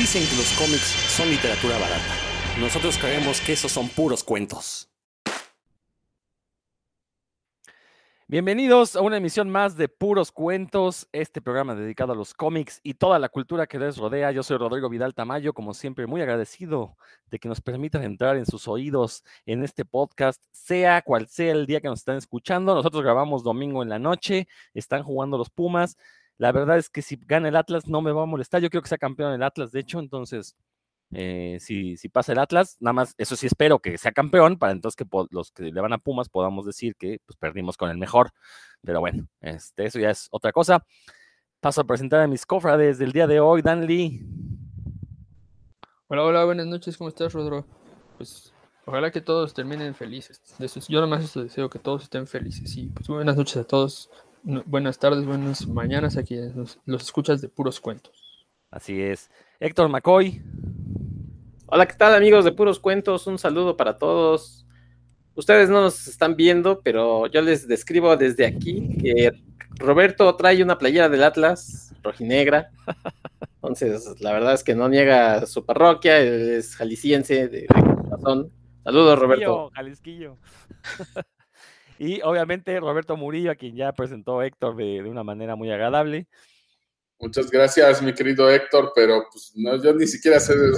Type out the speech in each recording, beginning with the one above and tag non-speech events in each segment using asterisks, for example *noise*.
Dicen que los cómics son literatura barata. Nosotros creemos que esos son puros cuentos. Bienvenidos a una emisión más de Puros Cuentos, este programa dedicado a los cómics y toda la cultura que les rodea. Yo soy Rodrigo Vidal Tamayo, como siempre, muy agradecido de que nos permitan entrar en sus oídos en este podcast, sea cual sea el día que nos están escuchando. Nosotros grabamos domingo en la noche, están jugando los Pumas. La verdad es que si gana el Atlas no me va a molestar. Yo creo que sea campeón el Atlas, de hecho, entonces eh, si, si, pasa el Atlas, nada más, eso sí espero que sea campeón, para entonces que los que le van a Pumas podamos decir que pues, perdimos con el mejor. Pero bueno, este, eso ya es otra cosa. Paso a presentar a mis cofrades del día de hoy, Dan Lee. Hola, hola, buenas noches, ¿cómo estás, Rodro? Pues ojalá que todos terminen felices. Yo nada más deseo que todos estén felices. Y pues buenas noches a todos, buenas tardes, buenas mañanas aquí los, los escuchas de puros cuentos. Así es. Héctor McCoy. Hola, ¿qué tal amigos de Puros Cuentos? Un saludo para todos. Ustedes no nos están viendo, pero yo les describo desde aquí que Roberto trae una playera del Atlas, rojinegra. Entonces, la verdad es que no niega su parroquia, es jalisciense de, corazón. Saludos, Roberto. Jalisquillo. Y obviamente Roberto Murillo, a quien ya presentó Héctor de, de una manera muy agradable. Muchas gracias, mi querido Héctor, pero pues no, yo ni siquiera sé de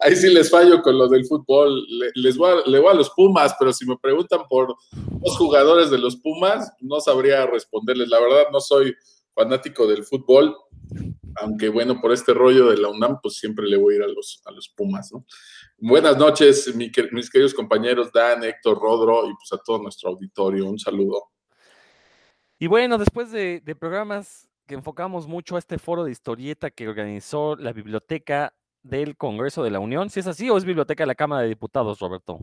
Ahí sí les fallo con lo del fútbol. Les voy a, le voy a los Pumas, pero si me preguntan por los jugadores de los Pumas, no sabría responderles. La verdad, no soy fanático del fútbol, aunque bueno, por este rollo de la UNAM, pues siempre le voy a ir a los, a los Pumas, ¿no? Buenas noches, mis queridos compañeros Dan, Héctor, Rodro y pues a todo nuestro auditorio. Un saludo. Y bueno, después de, de programas que enfocamos mucho a este foro de historieta que organizó la biblioteca del Congreso de la Unión. Si es así, o es Biblioteca de la Cámara de Diputados, Roberto.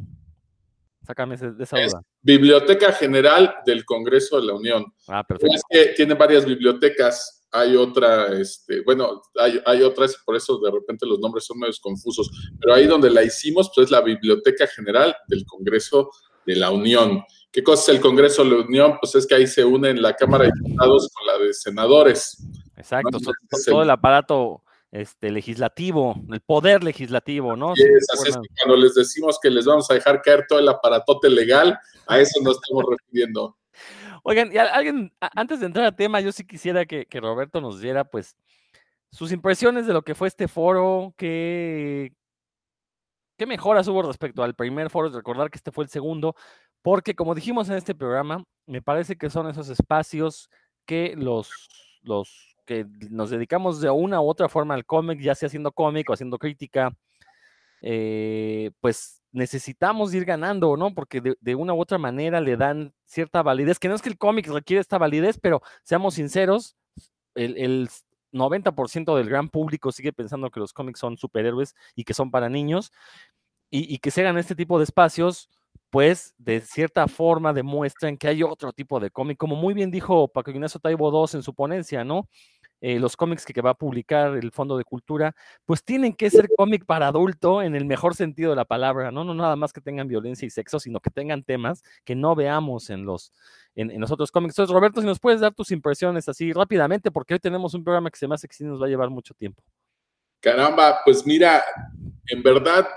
Sácame de esa duda. Biblioteca General del Congreso de la Unión. Ah, perfecto. Es que tiene varias bibliotecas. Hay otra, este, bueno, hay, hay otras, por eso de repente los nombres son medio confusos. Pero ahí donde la hicimos, pues es la Biblioteca General del Congreso de la Unión. ¿Qué cosa es el Congreso de la Unión? Pues es que ahí se unen la Cámara de Diputados con la de Senadores. Exacto, todo el aparato este, legislativo, el poder legislativo, ¿no? Sí, es, cuando les decimos que les vamos a dejar caer todo el aparatote legal, a eso nos estamos refiriendo. Oigan, y alguien, antes de entrar al tema, yo sí quisiera que, Roberto nos diera, pues, sus impresiones de lo que fue este foro, qué, qué mejoras hubo respecto al primer foro, recordar que este fue el segundo, porque como dijimos en este programa, me parece que son esos espacios que los, los que nos dedicamos de una u otra forma al cómic, ya sea haciendo cómic o haciendo crítica, eh, pues necesitamos ir ganando, ¿no? Porque de, una u otra manera le dan cierta validez, que no es que el cómic requiere esta validez, pero seamos sinceros, el, 90% del gran público sigue pensando que los cómics son superhéroes y que son para niños, y, y que se hagan este tipo de espacios, pues de cierta forma demuestran que hay otro tipo de cómic, como muy bien dijo Paco Ignacio Taibo II en su ponencia, ¿no? Eh, los cómics que, va a publicar el Fondo de Cultura, pues tienen que ser cómic para adulto en el mejor sentido de la palabra, ¿no? No nada más que tengan violencia y sexo, sino que tengan temas que no veamos en los, en, los otros cómics. Entonces, Roberto, si nos puedes dar tus impresiones así rápidamente, porque hoy tenemos un programa que se me hace que sí nos va a llevar mucho tiempo. Caramba, pues mira, en verdad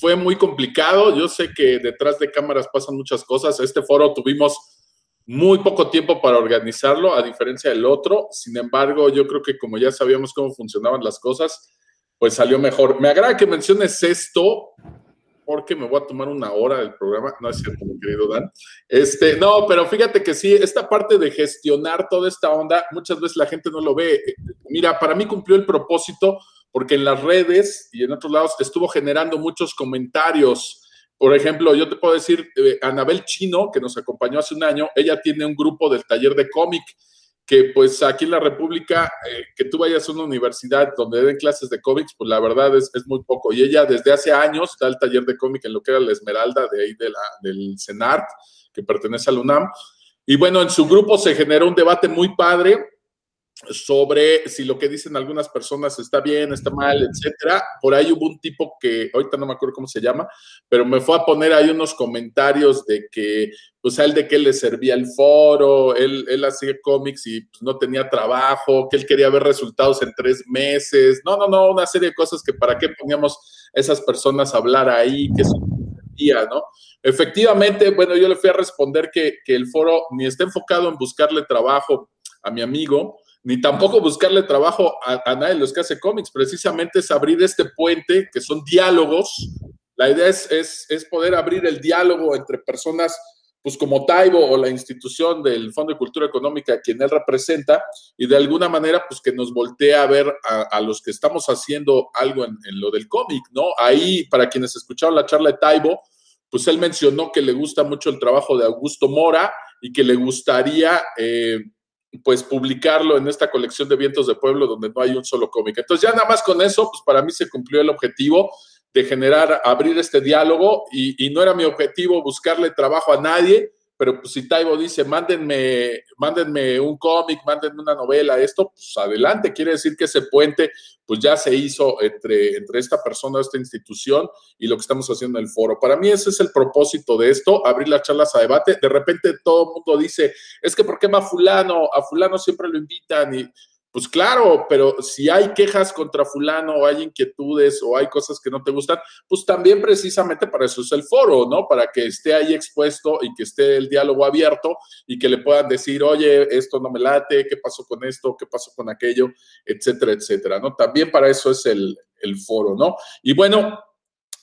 fue muy complicado. Yo sé que detrás de cámaras pasan muchas cosas. Este foro tuvimos muy poco tiempo para organizarlo, a diferencia del otro. Sin embargo, yo creo que como ya sabíamos cómo funcionaban las cosas, pues salió mejor. Me agrada que menciones esto, porque me voy a tomar una hora del programa. No es cierto, mi querido Dan. Este, no, pero fíjate que sí, esta parte de gestionar toda esta onda, muchas veces la gente no lo ve. Mira, para mí cumplió el propósito porque en las redes y en otros lados estuvo generando muchos comentarios por ejemplo, yo te puedo decir, eh, Anabel Chino, que nos acompañó hace un año, ella tiene un grupo del taller de cómic, que pues aquí en la República, eh, que tú vayas a una universidad donde den clases de cómics, pues la verdad es, muy poco. Y ella desde hace años da el taller de cómic en lo que era la Esmeralda de ahí del CENART, que pertenece al UNAM. Y bueno, en su grupo se generó un debate muy padre sobre si lo que dicen algunas personas está bien, está mal, etcétera. Por ahí hubo un tipo que, ahorita no me acuerdo cómo se llama, pero me fue a poner ahí unos comentarios de que, pues a él de que le servía el foro, él, él hacía cómics y pues, no tenía trabajo, que él quería ver resultados en tres meses. No, no, no, una serie de cosas que para qué poníamos esas personas a hablar ahí, que eso día, ¿no? Efectivamente, bueno, yo le fui a responder que, que el foro ni está enfocado en buscarle trabajo a mi amigo, ni tampoco buscarle trabajo a, nadie de los que hace cómics, precisamente es abrir este puente, que son diálogos. La idea es, es, poder abrir el diálogo entre personas pues como Taibo o la institución del Fondo de Cultura Económica, quien él representa, y de alguna manera, pues que nos voltea a ver a, los que estamos haciendo algo en, lo del cómic, ¿no? Ahí, para quienes escucharon la charla de Taibo, pues él mencionó que le gusta mucho el trabajo de Augusto Mora y que le gustaría eh, pues publicarlo en esta colección de vientos de pueblo donde no hay un solo cómic. Entonces ya nada más con eso, pues para mí se cumplió el objetivo de generar, abrir este diálogo y, y no era mi objetivo buscarle trabajo a nadie, pero pues si Taibo dice, mándenme, mándenme un cómic, mándenme una novela, esto, pues adelante, quiere decir que ese puente pues ya se hizo entre, entre esta persona, esta institución y lo que estamos haciendo en el foro. Para mí ese es el propósito de esto, abrir las charlas a debate. De repente todo el mundo dice, es que ¿por qué más fulano? A fulano siempre lo invitan y pues claro, pero si hay quejas contra fulano o hay inquietudes o hay cosas que no te gustan, pues también precisamente para eso es el foro, ¿no? Para que esté ahí expuesto y que esté el diálogo abierto y que le puedan decir, oye, esto no me late, ¿qué pasó con esto? ¿Qué pasó con aquello? Etcétera, etcétera, ¿no? También para eso es el, foro, ¿no? Y bueno,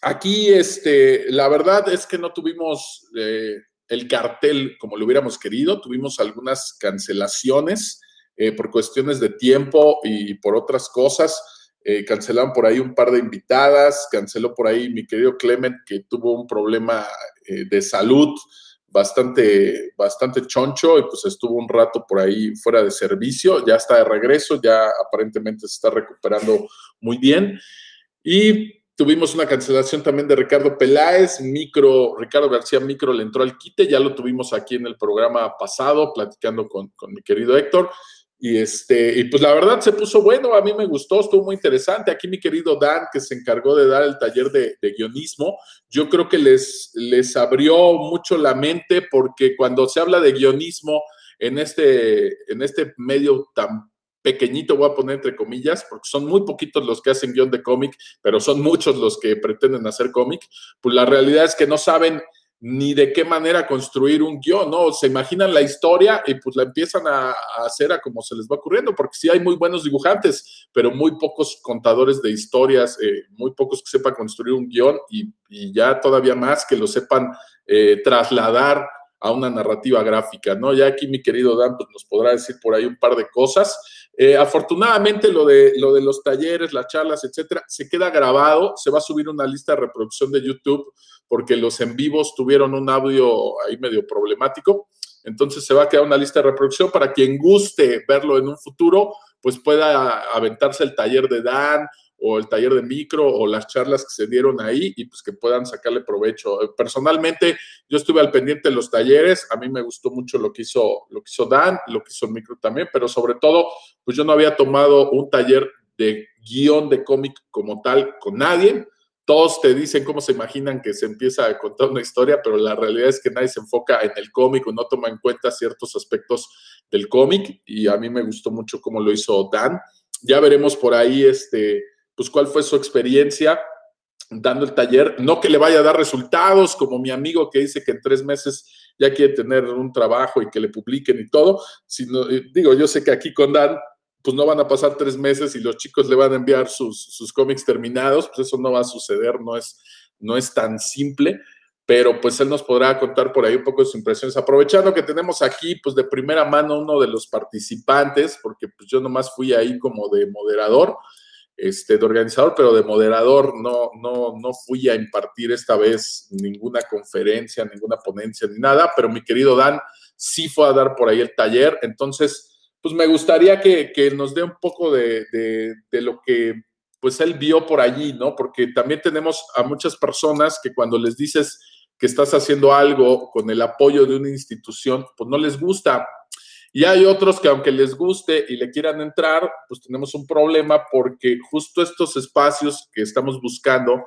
aquí, este, la verdad es que no tuvimos eh, el cartel como lo hubiéramos querido, tuvimos algunas cancelaciones eh, por cuestiones de tiempo y por otras cosas. Eh, cancelaron por ahí un par de invitadas, canceló por ahí mi querido Clement, que tuvo un problema eh, de salud bastante, bastante choncho y pues estuvo un rato por ahí fuera de servicio, ya está de regreso, ya aparentemente se está recuperando muy bien. Y tuvimos una cancelación también de Ricardo Peláez, Micro, Ricardo García Micro le entró al quite, ya lo tuvimos aquí en el programa pasado, platicando con, con mi querido Héctor. Y, este, y pues la verdad se puso bueno, a mí me gustó, estuvo muy interesante. Aquí mi querido Dan, que se encargó de dar el taller de, guionismo, yo creo que les, les abrió mucho la mente porque cuando se habla de guionismo en este, en este medio tan pequeñito, voy a poner entre comillas, porque son muy poquitos los que hacen guion de cómic, pero son muchos los que pretenden hacer cómic, pues la realidad es que no saben ni de qué manera construir un guion, ¿no? Se imaginan la historia y pues la empiezan a, hacer a como se les va ocurriendo, porque sí hay muy buenos dibujantes, pero muy pocos contadores de historias, eh, muy pocos que sepan construir un guion y, ya todavía más que lo sepan eh, trasladar a una narrativa gráfica, ¿no? Ya aquí mi querido Dan pues, nos podrá decir por ahí un par de cosas. Eh, afortunadamente lo de, lo de los talleres, las charlas, etcétera, se queda grabado, se va a subir una lista de reproducción de YouTube porque los en vivos tuvieron un audio ahí medio problemático. Entonces se va a quedar una lista de reproducción para quien guste verlo en un futuro, pues pueda aventarse el taller de Dan o el taller de micro o las charlas que se dieron ahí y pues que puedan sacarle provecho. Personalmente, yo estuve al pendiente de los talleres, a mí me gustó mucho lo que hizo, lo que hizo Dan, lo que hizo el micro también, pero sobre todo, pues yo no había tomado un taller de guion de cómic como tal con nadie. Todos te dicen cómo se imaginan que se empieza a contar una historia, pero la realidad es que nadie se enfoca en el cómic o no toma en cuenta ciertos aspectos del cómic y a mí me gustó mucho cómo lo hizo Dan. Ya veremos por ahí este, pues cuál fue su experiencia dando el taller. No que le vaya a dar resultados, como mi amigo que dice que en tres meses ya quiere tener un trabajo y que le publiquen y todo, sino, eh, digo, yo sé que aquí con Dan, pues no van a pasar tres meses y los chicos le van a enviar sus, sus cómics terminados, pues eso no va a suceder, no es, no es tan simple pero pues él nos podrá contar por ahí un poco de sus impresiones. Aprovechando que tenemos aquí, pues de primera mano uno de los participantes, porque pues yo nomás fui ahí como de moderador, este, de organizador, pero de moderador no, no, no fui a impartir esta vez ninguna conferencia, ninguna ponencia ni nada, pero mi querido Dan sí fue a dar por ahí el taller. Entonces, pues me gustaría que, nos dé un poco de, de, lo que pues él vio por allí, ¿no? Porque también tenemos a muchas personas que cuando les dices que estás haciendo algo con el apoyo de una institución, pues no les gusta Y hay otros que aunque les guste y le quieran entrar, pues tenemos un problema porque justo estos espacios que estamos buscando,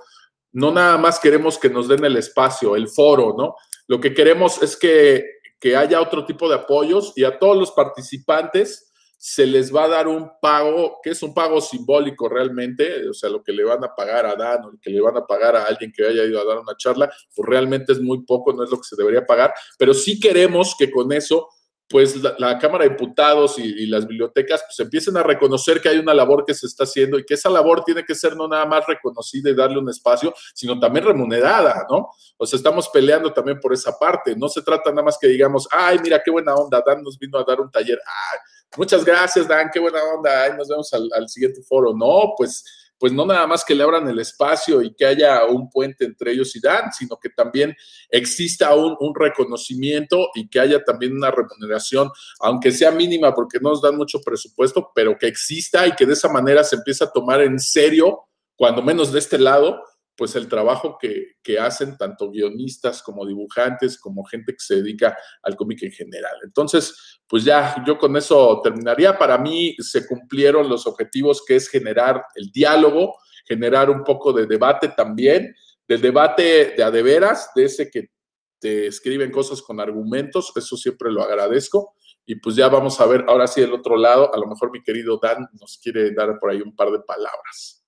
no nada más queremos que nos den el espacio, el foro, ¿no? Lo que queremos es que, que haya otro tipo de apoyos y a todos los participantes se les va a dar un pago, que es un pago simbólico realmente, o sea, lo que le van a pagar a Dan o lo que le van a pagar a alguien que haya ido a dar una charla, pues realmente es muy poco, no es lo que se debería pagar, pero sí queremos que con eso pues la, Cámara de Diputados y, las bibliotecas pues empiecen a reconocer que hay una labor que se está haciendo y que esa labor tiene que ser no nada más reconocida y darle un espacio, sino también remunerada, ¿no? O sea, estamos peleando también por esa parte. No se trata nada más que digamos, ay, mira qué buena onda, Dan nos vino a dar un taller. Ay, muchas gracias, Dan, qué buena onda, ay, nos vemos al, al siguiente foro. No, pues pues no nada más que le abran el espacio y que haya un puente entre ellos y Dan, sino que también exista un, reconocimiento y que haya también una remuneración, aunque sea mínima porque no nos dan mucho presupuesto, pero que exista y que de esa manera se empiece a tomar en serio, cuando menos de este lado, pues el trabajo que, hacen tanto guionistas como dibujantes, como gente que se dedica al cómic en general. Entonces, pues ya yo con eso terminaría. Para mí se cumplieron los objetivos que es generar el diálogo, generar un poco de debate también, del debate de a de veras, de ese que te escriben cosas con argumentos, eso siempre lo agradezco. Y pues ya vamos a ver ahora sí el otro lado, a lo mejor mi querido Dan nos quiere dar por ahí un par de palabras.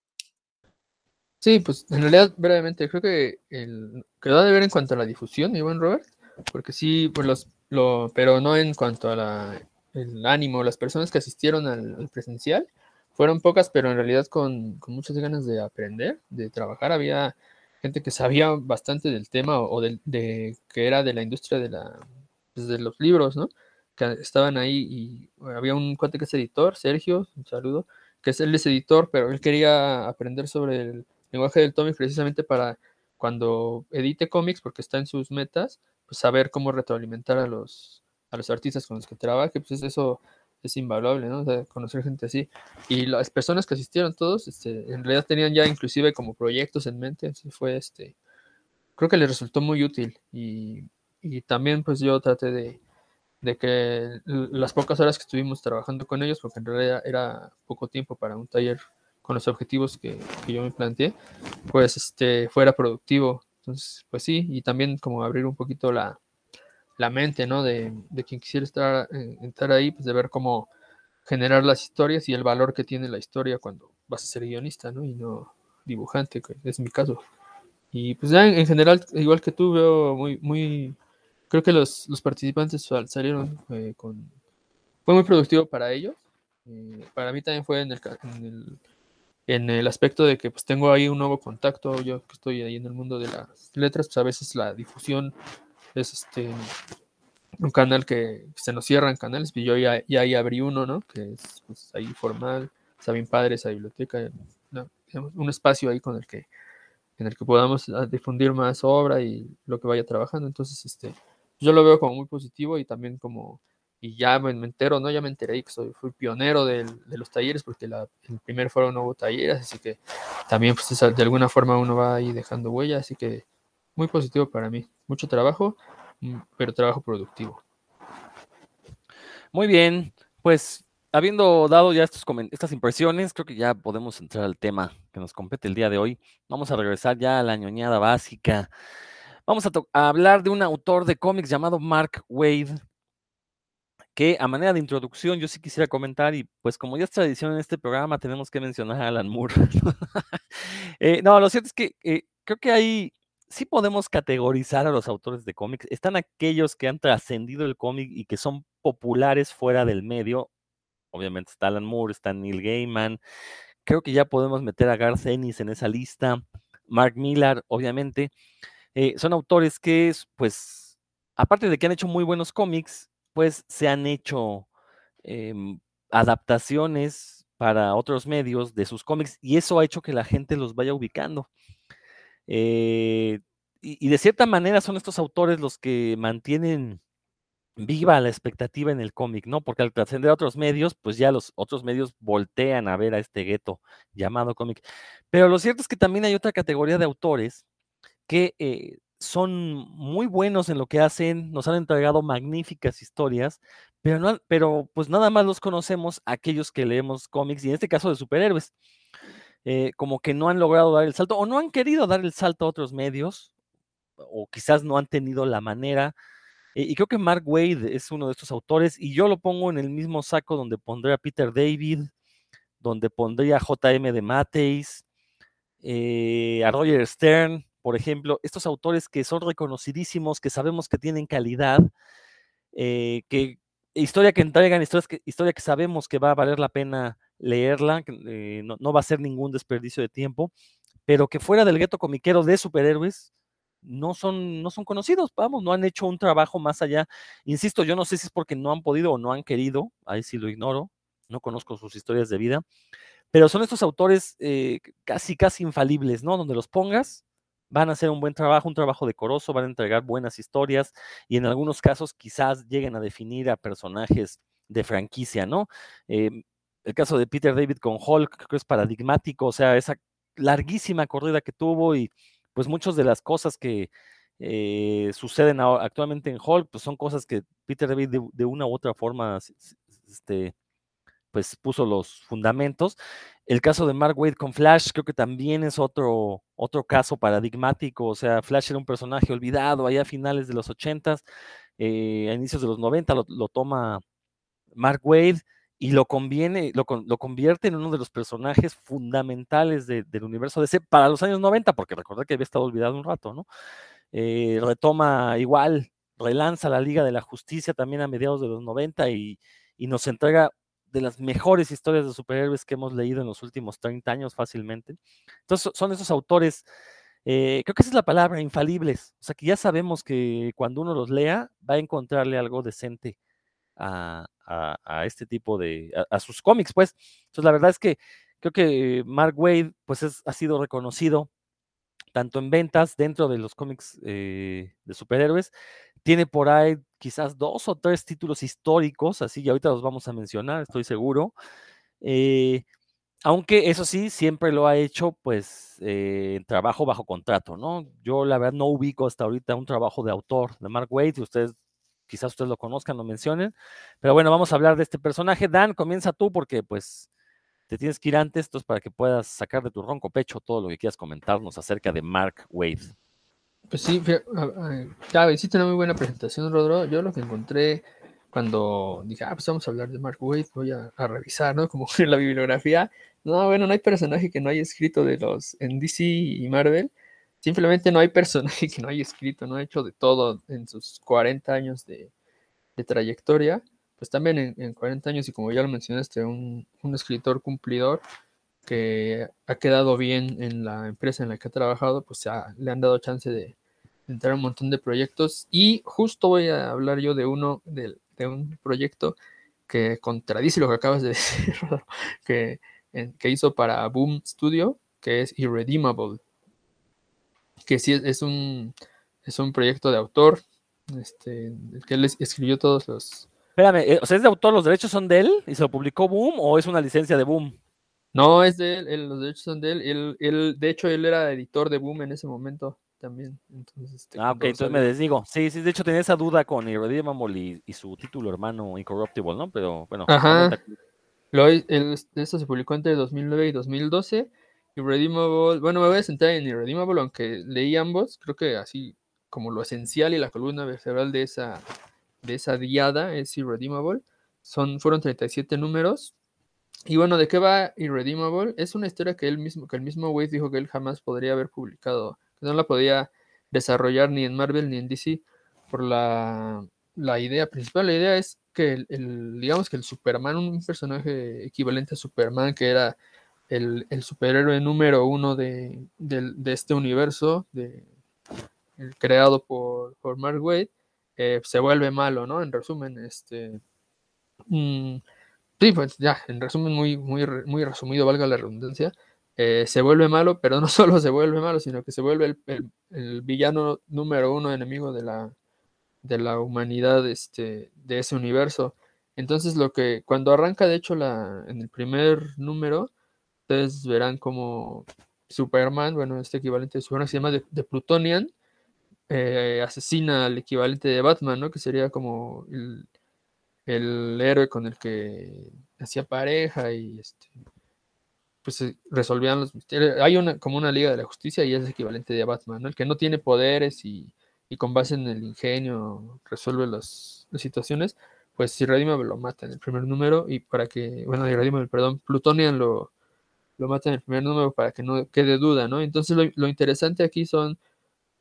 Sí, pues en realidad, brevemente, creo que el, quedó de ver en cuanto a la difusión, mi buen Robert, porque sí, pues los, lo, pero no en cuanto a la, el ánimo, las personas que asistieron al, presencial, fueron pocas, pero en realidad con, con, muchas ganas de aprender, de trabajar, había gente que sabía bastante del tema o, de, de, que era de la industria de, la, pues, de los libros, ¿no? Que estaban ahí y había un cuate que es editor, Sergio, un saludo, que es él es editor, pero él quería aprender sobre el lenguaje del cómic precisamente para cuando edite cómics, porque está en sus metas, pues saber cómo retroalimentar a los, a los artistas con los que trabaje, pues eso es invaluable, ¿no? conocer gente así. Y las personas que asistieron todos, este, en realidad tenían ya inclusive como proyectos en mente, así fue este, creo que les resultó muy útil y, y también pues yo traté de, de que las pocas horas que estuvimos trabajando con ellos, porque en realidad era poco tiempo para un taller con los objetivos que, yo me planteé, pues este, fuera productivo. Entonces, pues sí, y también como abrir un poquito la, mente, ¿no? De, quien quisiera estar, eh, ahí, pues de ver cómo generar las historias y el valor que tiene la historia cuando vas a ser guionista, ¿no? Y no dibujante, que es mi caso. Y pues ya en, general, igual que tú, veo muy, muy, creo que los, participantes salieron eh, con, fue muy productivo para ellos. Eh, para mí también fue en el, en el en el aspecto de que pues tengo ahí un nuevo contacto, yo que estoy ahí en el mundo de las letras, pues a veces la difusión es este un canal que, se nos cierran canales, y yo ya, ya ahí abrí uno, ¿no? Que es pues, ahí formal, está bien padre esa biblioteca, un espacio ahí con el que en el que podamos ah, difundir más obra y lo que vaya trabajando. Entonces, este, yo lo veo como muy positivo y también como y ya me, entero, ¿no? Ya me enteré que soy, fui pionero de los talleres porque la, el primer foro no hubo talleres, así que también pues de alguna forma uno va ahí dejando huella, así que muy positivo para mí. Mucho trabajo, mm, pero trabajo productivo. Muy bien, pues habiendo dado ya estos estas impresiones, creo que ya podemos entrar al tema que nos compete el día de hoy. Vamos a regresar ya a la ñoñada básica. Vamos a, a hablar de un autor de cómics llamado Mark Wade que a manera de introducción yo sí quisiera comentar, y pues como ya es tradición en este programa, tenemos que mencionar a Alan Moore. *laughs* Eh, no, lo cierto es que eh, creo que ahí sí podemos categorizar a los autores de cómics. Están aquellos que han trascendido el cómic y que son populares fuera del medio. Obviamente está Alan Moore, está Neil Gaiman. Creo que ya podemos meter a Garth Ennis en esa lista. Mark Millar, obviamente. Eh, son autores que, pues, aparte de que han hecho muy buenos cómics, pues se han hecho em, adaptaciones para otros medios de sus cómics y eso ha hecho que la gente los vaya ubicando. Eh, y, de cierta manera son estos autores los que mantienen viva la expectativa en el cómic, ¿no? Porque al trascender a otros medios, pues ya los otros medios voltean a ver a este gueto llamado cómic. Pero lo cierto es que también hay otra categoría de autores que eh, son muy buenos en lo que hacen, nos han entregado magníficas historias, pero, no, pero pues nada más los conocemos aquellos que leemos cómics y en este caso de superhéroes. Eh, como que no han logrado dar el salto o no han querido dar el salto a otros medios o quizás no han tenido la manera. Eh, y creo que Mark Wade es uno de estos autores y yo lo pongo en el mismo saco donde pondré a Peter David, donde pondría a JM de Mateis, eh, a Roger Stern, por ejemplo, estos autores que son reconocidísimos, que sabemos que tienen calidad, que historia que entregan, que, historia que sabemos que va a valer la pena leerla, eh, no, va a ser ningún desperdicio de tiempo, pero que fuera del gueto comiquero de superhéroes, no son, no son conocidos, vamos, no han hecho un trabajo más allá. Insisto, yo no sé si es porque no han podido o no han querido, ahí sí lo ignoro, no conozco sus historias de vida, pero son estos autores eh, casi, casi infalibles, ¿no? Donde los pongas, van a hacer un buen trabajo, un trabajo decoroso, van a entregar buenas historias y en algunos casos quizás lleguen a definir a personajes de franquicia, ¿no? Em, el caso de Peter David con Hulk creo que es paradigmático, o sea, esa larguísima corrida que tuvo y pues muchas de las cosas que eh, suceden actualmente en Hulk, pues son cosas que Peter David de, una u otra forma este, pues puso los fundamentos. El caso de Mark Wade con Flash creo que también es otro, otro caso paradigmático, o sea, Flash era un personaje olvidado allá a finales de los 80, eh, a inicios de los 90 lo, toma Mark Wade y lo, conviene, lo, convierte en uno de los personajes fundamentales del universo DC para los años 90, porque recordar que había estado olvidado un rato, ¿no? Eh, retoma igual, relanza la Liga de la Justicia también a mediados de los 90 y, y nos entrega de las mejores historias de superhéroes que hemos leído en los últimos 30 años fácilmente. Entonces son esos autores, eh, creo que esa es la palabra, infalibles. O sea que ya sabemos que cuando uno los lea va a encontrarle algo decente a, este tipo de, a, sus cómics, pues. Entonces la verdad es que creo que Mark Wade pues ha sido reconocido tanto en ventas dentro de los cómics eh, de superhéroes. Tiene por ahí quizás dos o tres títulos históricos, así que ahorita los vamos a mencionar, estoy seguro. Eh, aunque eso sí, siempre lo ha hecho, pues, eh, trabajo bajo contrato, ¿no? Yo la verdad no ubico hasta ahorita un trabajo de autor de Mark Waid, ustedes, quizás ustedes lo conozcan, lo mencionen, pero bueno, vamos a hablar de este personaje. Dan, comienza tú porque, pues, te tienes que ir antes, entonces, para que puedas sacar de tu ronco pecho todo lo que quieras comentarnos acerca de Mark Wade. Pues sí, claro, hiciste una muy buena presentación, Rodro. Yo lo que encontré cuando dije, ah, pues vamos a hablar de Mark Wade, voy a, revisar, ¿no? Como *laughs* en la bibliografía. No, bueno, no hay personaje que no haya escrito de los en DC y Marvel. Simplemente no hay personaje *laughs* que no haya escrito, no ha hecho de todo en sus 40 años de, trayectoria. Pues también en, 40 años, y como ya lo mencionaste, un, un escritor cumplidor que ha quedado bien en la empresa en la que ha trabajado, pues le han dado chance de, entrar a un montón de proyectos. Y justo voy a hablar yo de uno, de, un proyecto que contradice lo que acabas de *laughs* decir, que, que hizo para Boom Studio, que es Irredeemable. Que sí es, un, es un proyecto de autor, este, que él escribió todos los... Espérame, eh, o sea, ¿es de autor? ¿Los derechos son de él y se lo publicó Boom o es una licencia de Boom? No, es de él, los derechos son de él. él. De hecho, él era editor de Boom en ese momento también. Entonces, este, ah, ok, entonces me desdigo. Sí, sí, de hecho tenía esa duda con Irredeemable y, y su título hermano Incorruptible, ¿no? Pero bueno. Ajá. Lo, esto se publicó entre 2009 y 2012. Irredeemable, bueno, me voy a centrar en Irredeemable, aunque leí ambos, creo que así como lo esencial y la columna vertebral de esa, de esa diada es Irredeemable. Son, fueron 37 números, y bueno, ¿de qué va Irredeemable? Es una historia que él mismo, que el mismo Wade dijo que él jamás podría haber publicado, que no la podía desarrollar ni en Marvel ni en DC por la, idea principal. La idea es que el, digamos que el Superman, un personaje equivalente a Superman, que era el, superhéroe número uno de, este universo, de, creado por, por Mark Wade, eh, se vuelve malo, ¿no? En resumen, este... Mm, Sí, pues ya, en resumen, muy, muy, muy resumido, valga la redundancia, eh, se vuelve malo, *laughs* pero no solo se vuelve malo, sino que se vuelve el, villano número uno enemigo de la, de la humanidad este, de ese universo. Entonces, lo que cuando arranca, de hecho, la, en el primer número, ustedes verán como Superman, bueno, este equivalente de Superman se llama de, Plutonian, eh, asesina al equivalente de Batman, ¿no? Que sería como el, el héroe con el que hacía pareja y este, pues resolvían los misterios. Hay una como una Liga de la Justicia y es equivalente de Batman, ¿no? El que no tiene poderes y, con base en el ingenio resuelve las, situaciones, pues si Redimable lo mata en el primer número y para que, bueno, Redimable, perdón, Plutonian lo, lo mata en el primer número para que no quede duda, ¿no? Entonces lo, interesante aquí son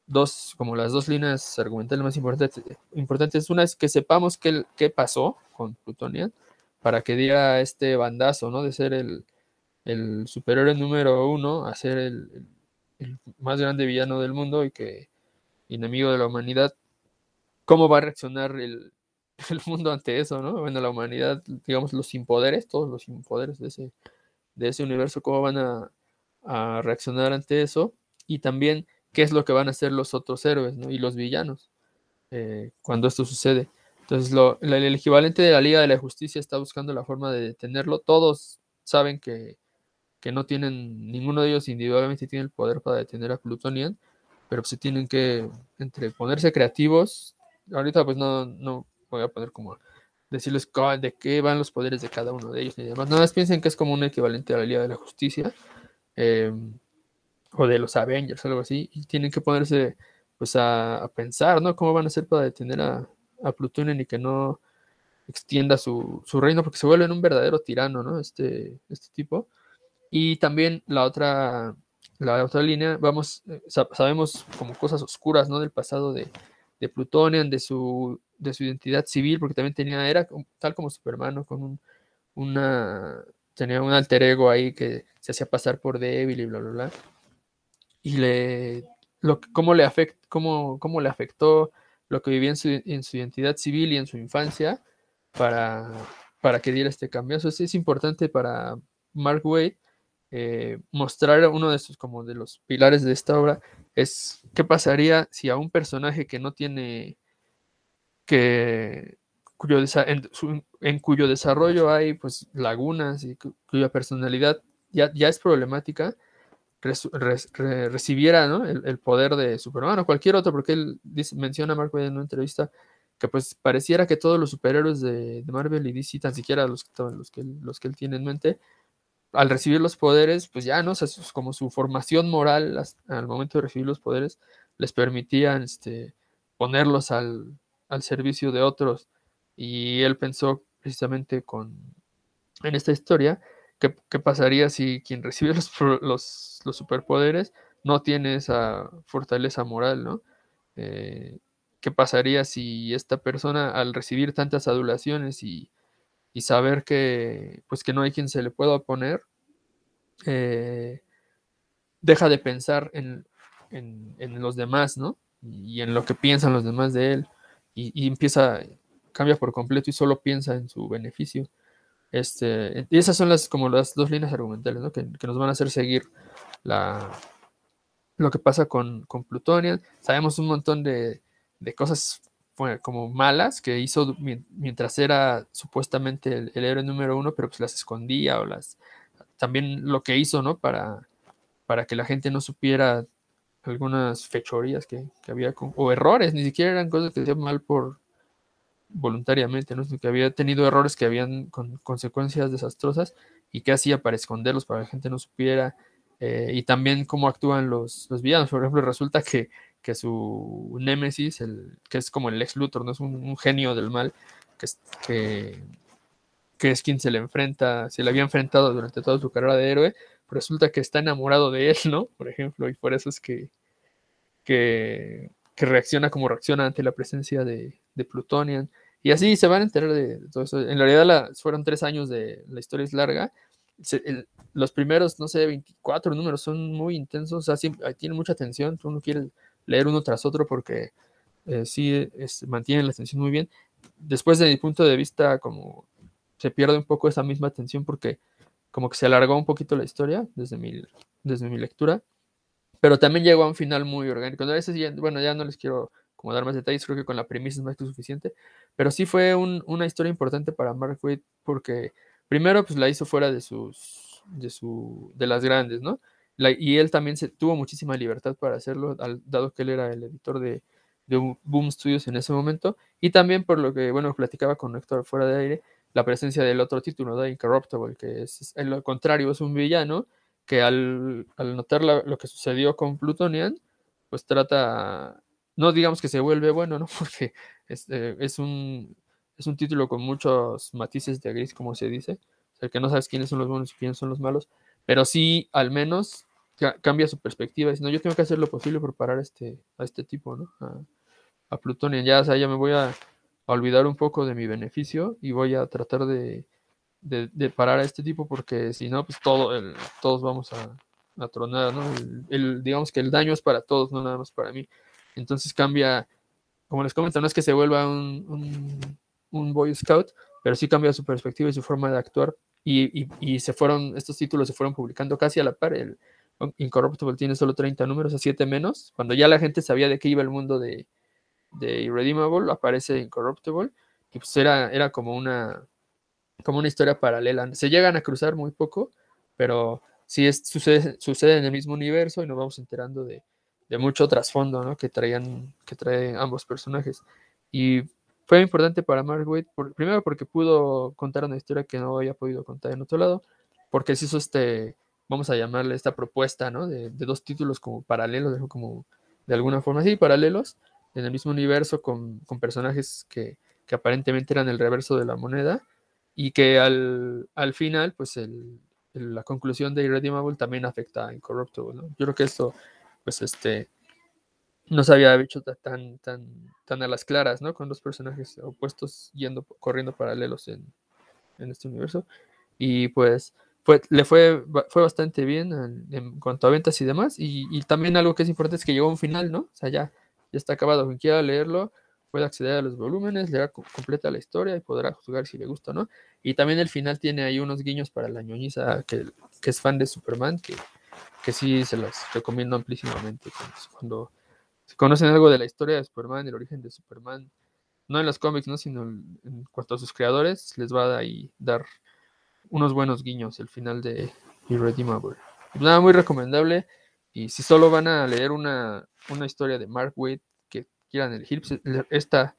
dos, como las dos líneas argumentales más importantes. Una es que sepamos qué, qué pasó con Plutonian para que diera este bandazo, ¿no? De ser el, el superhéroe número uno a ser el, más grande villano del mundo y que enemigo de la humanidad. ¿Cómo va a reaccionar el, *laughs* el mundo ante eso, ¿no? Bueno, la humanidad, digamos, los sin poderes, todos los sin poderes de ese, de ese universo, cómo van a, reaccionar ante eso, y también qué es lo que van a hacer los otros héroes ¿no? y los villanos eh, cuando esto sucede. Entonces, lo, el, equivalente de la Liga de la Justicia está buscando la forma de detenerlo. Todos saben que, que no tienen, ninguno de ellos individualmente tiene el poder para detener a Plutonian, pero se tienen que, entre ponerse creativos, ahorita pues no, no voy a poner como decirles de qué van los poderes de cada uno de ellos ni demás. Nada más piensen que es como un equivalente a la Liga de la Justicia em, o de los Avengers, algo así, y tienen que ponerse pues a, pensar, ¿no? ¿Cómo van a hacer para detener a, a Plutonian y que no extienda su, su, reino? Porque se vuelve un verdadero tirano, ¿no? Este, este tipo. Y también la otra, la otra línea, vamos, eh, sabemos como cosas oscuras, ¿no? Del pasado de, de Plutonian, de su de su identidad civil, porque también tenía, era tal como Superman, con un, una, tenía un alter ego ahí que se hacía pasar por débil y bla, bla, bla. Y le, lo, cómo, le afect, cómo, cómo le afectó lo que vivía en su, en su, identidad civil y en su infancia para, para que diera este cambio. Eso es, importante para Mark Wade eh, mostrar uno de sus como de los pilares de esta obra es qué pasaría si a un personaje que no tiene que cuyo en, cuyo desarrollo hay pues lagunas y cuya personalidad ya, ya es problemática, recibiera el, poder de Superman o cualquier otro, porque él menciona a Marco en una entrevista que pues pareciera que todos los superhéroes de, Marvel y DC, tan siquiera los, que, los que él tiene en mente, al recibir los poderes, pues ya, ¿no? O como su formación moral al momento de recibir los poderes les permitía este, ponerlos al, al servicio de otros. Y él pensó precisamente con, en esta historia, qué, pasaría si quien recibe *laughs* los, los, los, superpoderes no tiene esa fortaleza moral, ¿no? Eh, ¿Qué pasaría si esta persona al recibir tantas adulaciones y, y, saber que pues que no hay quien se le pueda oponer, eh, deja de pensar en, en, en, los demás, ¿no? Y en lo que piensan los demás de él y, empieza, cambia por completo y solo piensa en su beneficio. Este, y esas son las, como las dos líneas argumentales que, nos van a hacer seguir la, lo que pasa con, con Plutonian. Sabemos un montón de, de cosas como malas que hizo mientras era supuestamente el, héroe número uno, pero pues las escondía o las también lo que hizo, ¿no? Para, para que la gente no supiera algunas fechorías que, había, o errores, ni siquiera eran cosas que hacían mal por voluntariamente, ¿no? que había tenido errores que habían con consecuencias desastrosas y qué hacía para esconderlos, para que la gente no supiera, eh, y también cómo actúan los, los villanos. Por ejemplo, resulta que, que su némesis, el, que es como el ex Luthor, ¿no? es un, genio del mal, que es, que, que es quien se le enfrenta, se le había enfrentado durante toda su carrera de héroe, resulta que está enamorado de él, ¿no? Por ejemplo, y por eso es que, que, reacciona como reacciona ante la presencia de, Plutonian. Y así se van a enterar de, todo eso. En realidad la, fueron tres años de, la historia es larga. los primeros, no sé, 24 números son muy intensos, o sea, tienen mucha atención, uno quiere leer uno tras otro porque eh, sí mantienen la atención muy bien. Después de mi punto de vista, como se pierde un poco esa misma atención porque como que se alargó un poquito la historia desde mi, desde mi lectura, pero también llegó a un final muy orgánico. A veces, bueno, ya no les quiero como dar más detalles, creo que con la premisa es más que suficiente, pero sí fue una historia importante para Mark Waid porque primero pues la hizo fuera de sus, de su, de las grandes, ¿no? y él también se, tuvo muchísima libertad para hacerlo, dado que él era el editor de, de Boom Studios en ese momento, y también por lo que, bueno, platicaba con Héctor fuera de aire, la presencia del otro título, de Incorruptible, que es, es lo contrario, es un villano que al, notar lo que sucedió con Plutonian, pues trata, no digamos que se vuelve bueno, ¿no? *laughs* Porque es, eh, es, un, es un título con muchos matices de gris, como se dice, o sea, que no sabes quiénes son los buenos y quiénes son los malos, pero sí al menos cambia su perspectiva, no, yo tengo que hacer lo posible por parar este, a este tipo, ¿no? A, a Plutonian, ya, o sea, ya me voy a, olvidar un poco de mi beneficio y voy a tratar de, de, parar a este tipo porque si no, pues todo, el, todos vamos a, a tronar, ¿no? El, digamos que el daño es para todos, no nada más para mí. Entonces cambia, como les comento, no es que se vuelva un, un, Boy Scout, pero sí cambia su perspectiva y su forma de actuar. Y, y, y, se fueron, estos títulos se fueron publicando casi a la par. El Incorruptible tiene solo 30 números, a 7 menos. Cuando ya la gente sabía de qué iba el mundo de, de Irredeemable, aparece Incorruptible. Y pues era, era como una como una historia paralela. Se llegan a cruzar muy poco, pero sí es, sucede, sucede en el mismo universo y nos vamos enterando de, de mucho trasfondo ¿no? que traían, que traen ambos personajes. Y fue importante para Mark Waid, primero porque pudo contar una historia que no había podido contar en otro lado, porque se hizo este, vamos a llamarle esta propuesta, ¿no? De, dos títulos como paralelos, como de alguna forma, sí, paralelos, en el mismo universo con, con personajes que, que, aparentemente eran el reverso de la moneda y que al, al final, pues la conclusión de Irredeemable también afecta a Incorruptible, ¿no? Yo creo que esto, pues este, no se había hecho tan, tan, tan a las claras, ¿no? Con dos personajes opuestos yendo, corriendo paralelos en, en este universo. Y pues fue, le fue, fue bastante bien en, cuanto a ventas y demás. Y, y, también algo que es importante es que llegó a un final, ¿no? O sea, ya, ya está acabado. Quien quiera leerlo, puede acceder a los volúmenes, leerá completa la historia y podrá juzgar si le gusta o no. Y también el final tiene ahí unos guiños para la ñoñiza que, que es fan de Superman, que, que sí se los recomiendo amplísimamente. Cuando, si conocen algo de la historia de Superman, el origen de Superman, no en los cómics, ¿no? sino en cuanto a sus creadores, les va a dar unos buenos guiños el final de Irredeemable. Nada, muy recomendable. Y si solo van a leer una, una historia de Mark Waid quieran elegir. Pues, esta,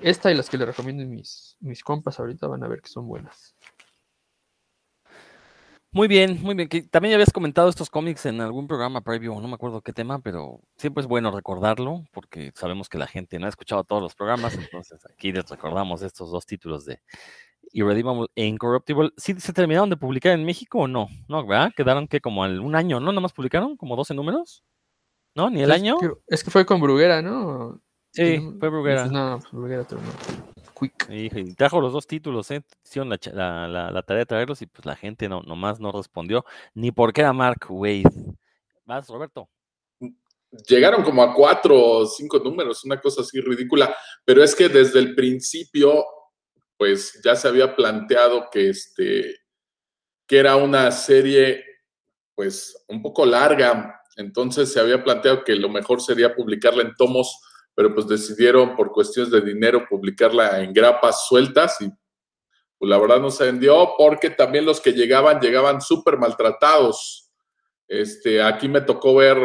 esta y las que le recomiendo mis, mis compas ahorita van a ver que son buenas. Muy bien, muy bien. también ya habías comentado estos cómics en algún programa previo, no me acuerdo qué tema, pero siempre es bueno recordarlo porque sabemos que la gente no ha escuchado todos los programas, entonces aquí les recordamos estos dos títulos de Irredeemable e Incorruptible. ¿Sí se terminaron de publicar en México o no? No, ¿verdad? Quedaron que como un año, ¿no? Nada más publicaron como 12 números. ¿No? ¿Ni el año? es que fue con Bruguera, ¿no? Sí, fue Bruguera. No, pues, Bruguera pero no. Quick. Y trajo los dos títulos, ¿eh? Hicieron la, la, tarea de traerlos y pues la gente no, nomás no respondió, ni por qué era Mark Wade. Más, Roberto. Llegaron como a cuatro o cinco números, una cosa así ridícula, pero es que desde el principio, pues ya se había planteado que este, que era una serie, pues un poco larga, entonces se había planteado que lo mejor sería publicarla en tomos, pero pues decidieron por cuestiones de dinero publicarla en grapas sueltas y pues la verdad no se vendió porque también los que llegaban llegaban súper maltratados. Este, aquí me tocó ver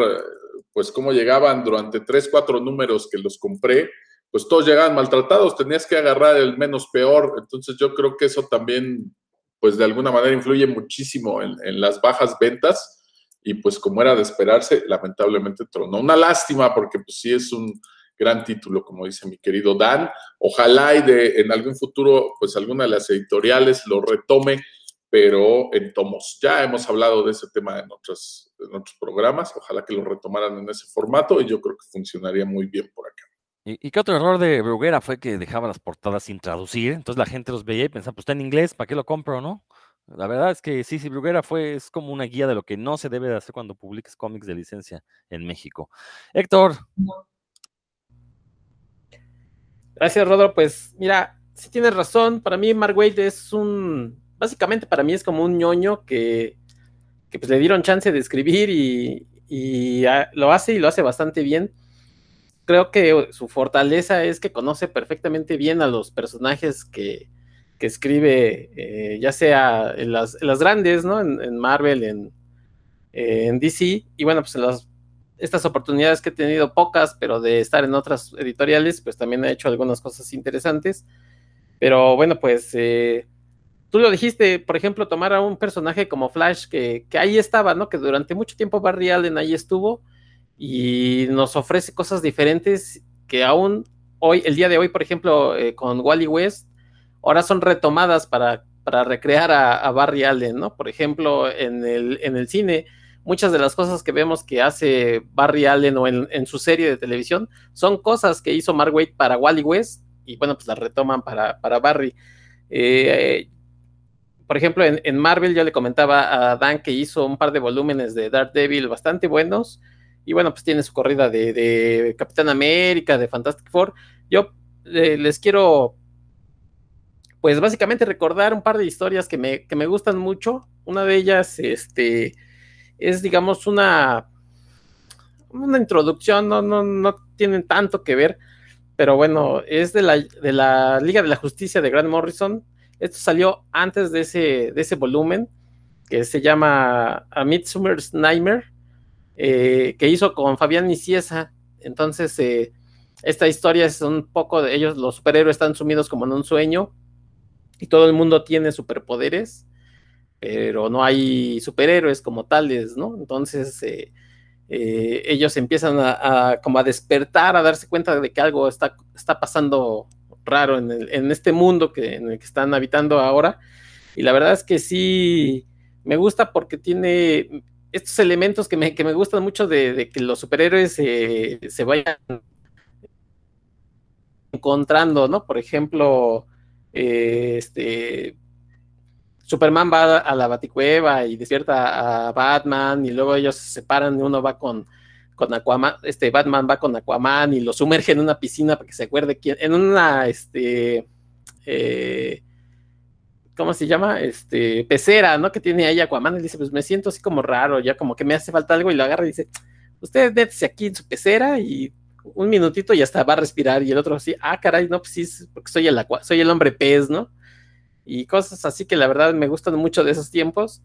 pues cómo llegaban durante tres, cuatro números que los compré, pues todos llegaban maltratados, tenías que agarrar el menos peor, entonces yo creo que eso también pues de alguna manera influye muchísimo en, en las bajas ventas y pues como era de esperarse, lamentablemente tronó. Una lástima porque pues sí es un gran título, como dice mi querido Dan. Ojalá y de en algún futuro pues alguna de las editoriales lo retome, pero en tomos. Ya hemos hablado de ese tema en otros, en otros programas, ojalá que lo retomaran en ese formato y yo creo que funcionaría muy bien por acá. ¿Y, qué otro error de Bruguera fue que dejaba las portadas sin traducir? Entonces la gente los veía y pensaba, pues está en inglés, ¿para qué lo compro, no? La verdad es que sí, sí, Bruguera fue, es como una guía de lo que no se debe de hacer cuando publiques cómics de licencia en México. Héctor. Gracias, Rodro. Pues mira, si tienes razón. Para mí, Mark Wade es un. Básicamente, para mí es como un ñoño que, que pues, le dieron chance de escribir y, y lo hace y lo hace bastante bien. Creo que su fortaleza es que conoce perfectamente bien a los personajes que, que escribe, eh, ya sea en las, grandes, ¿no? En, Marvel, en, en, DC, y bueno, pues en las estas oportunidades que he tenido pocas, pero de estar en otras editoriales, pues también he hecho algunas cosas interesantes. Pero bueno, pues eh, tú lo dijiste, por ejemplo, tomar a un personaje como Flash, que, que, ahí estaba, ¿no? Que durante mucho tiempo Barry Allen ahí estuvo y nos ofrece cosas diferentes que aún hoy, el día de hoy, por ejemplo, eh, con Wally West, ahora son retomadas para, para recrear a, a, Barry Allen, ¿no? Por ejemplo, en el, en el cine muchas de las cosas que vemos que hace Barry Allen o en, su serie de televisión son cosas que hizo Mark Waid para Wally West y bueno, pues las retoman para, para Barry. Eh, por ejemplo, en, Marvel yo le comentaba a Dan que hizo un par de volúmenes de Daredevil bastante buenos y bueno, pues tiene su corrida de, de Capitán América, de Fantastic Four. Yo eh, les quiero, pues básicamente recordar un par de historias que me, que me gustan mucho. Una de ellas, este es, digamos, una, una introducción, no, no, no tienen tanto que ver, pero bueno, es de la, de la Liga de la Justicia de Grant Morrison. Esto salió antes de ese, de ese volumen, que se llama A Midsummer's Nightmare, eh, que hizo con Fabián Niciesa. Entonces, eh, esta historia es un poco de ellos, los superhéroes están sumidos como en un sueño y todo el mundo tiene superpoderes pero no hay superhéroes como tales, ¿no? Entonces eh, eh, ellos empiezan a, como a despertar, a darse cuenta de que algo está, está pasando raro en, en este mundo que, en el que están habitando ahora. Y la verdad es que sí, me gusta porque tiene estos elementos que me, que me gustan mucho de, de que los superhéroes eh, se vayan encontrando, ¿no? Por ejemplo, este Superman va a la Baticueva y despierta a Batman y luego ellos se separan y uno va con, con Aquaman, este Batman va con Aquaman y lo sumerge en una piscina para que se acuerde quién, en una, este, eh, ¿cómo se llama? Este, pecera, ¿no? Que tiene ahí Aquaman y dice, pues me siento así como raro, ya como que me hace falta algo y lo agarra y dice, usted métese aquí en su pecera y un minutito y hasta va a respirar y el otro así, ah, caray, no, pues sí, porque soy el, soy el hombre pez, ¿no? Y cosas así que la verdad me gustan mucho de esos tiempos.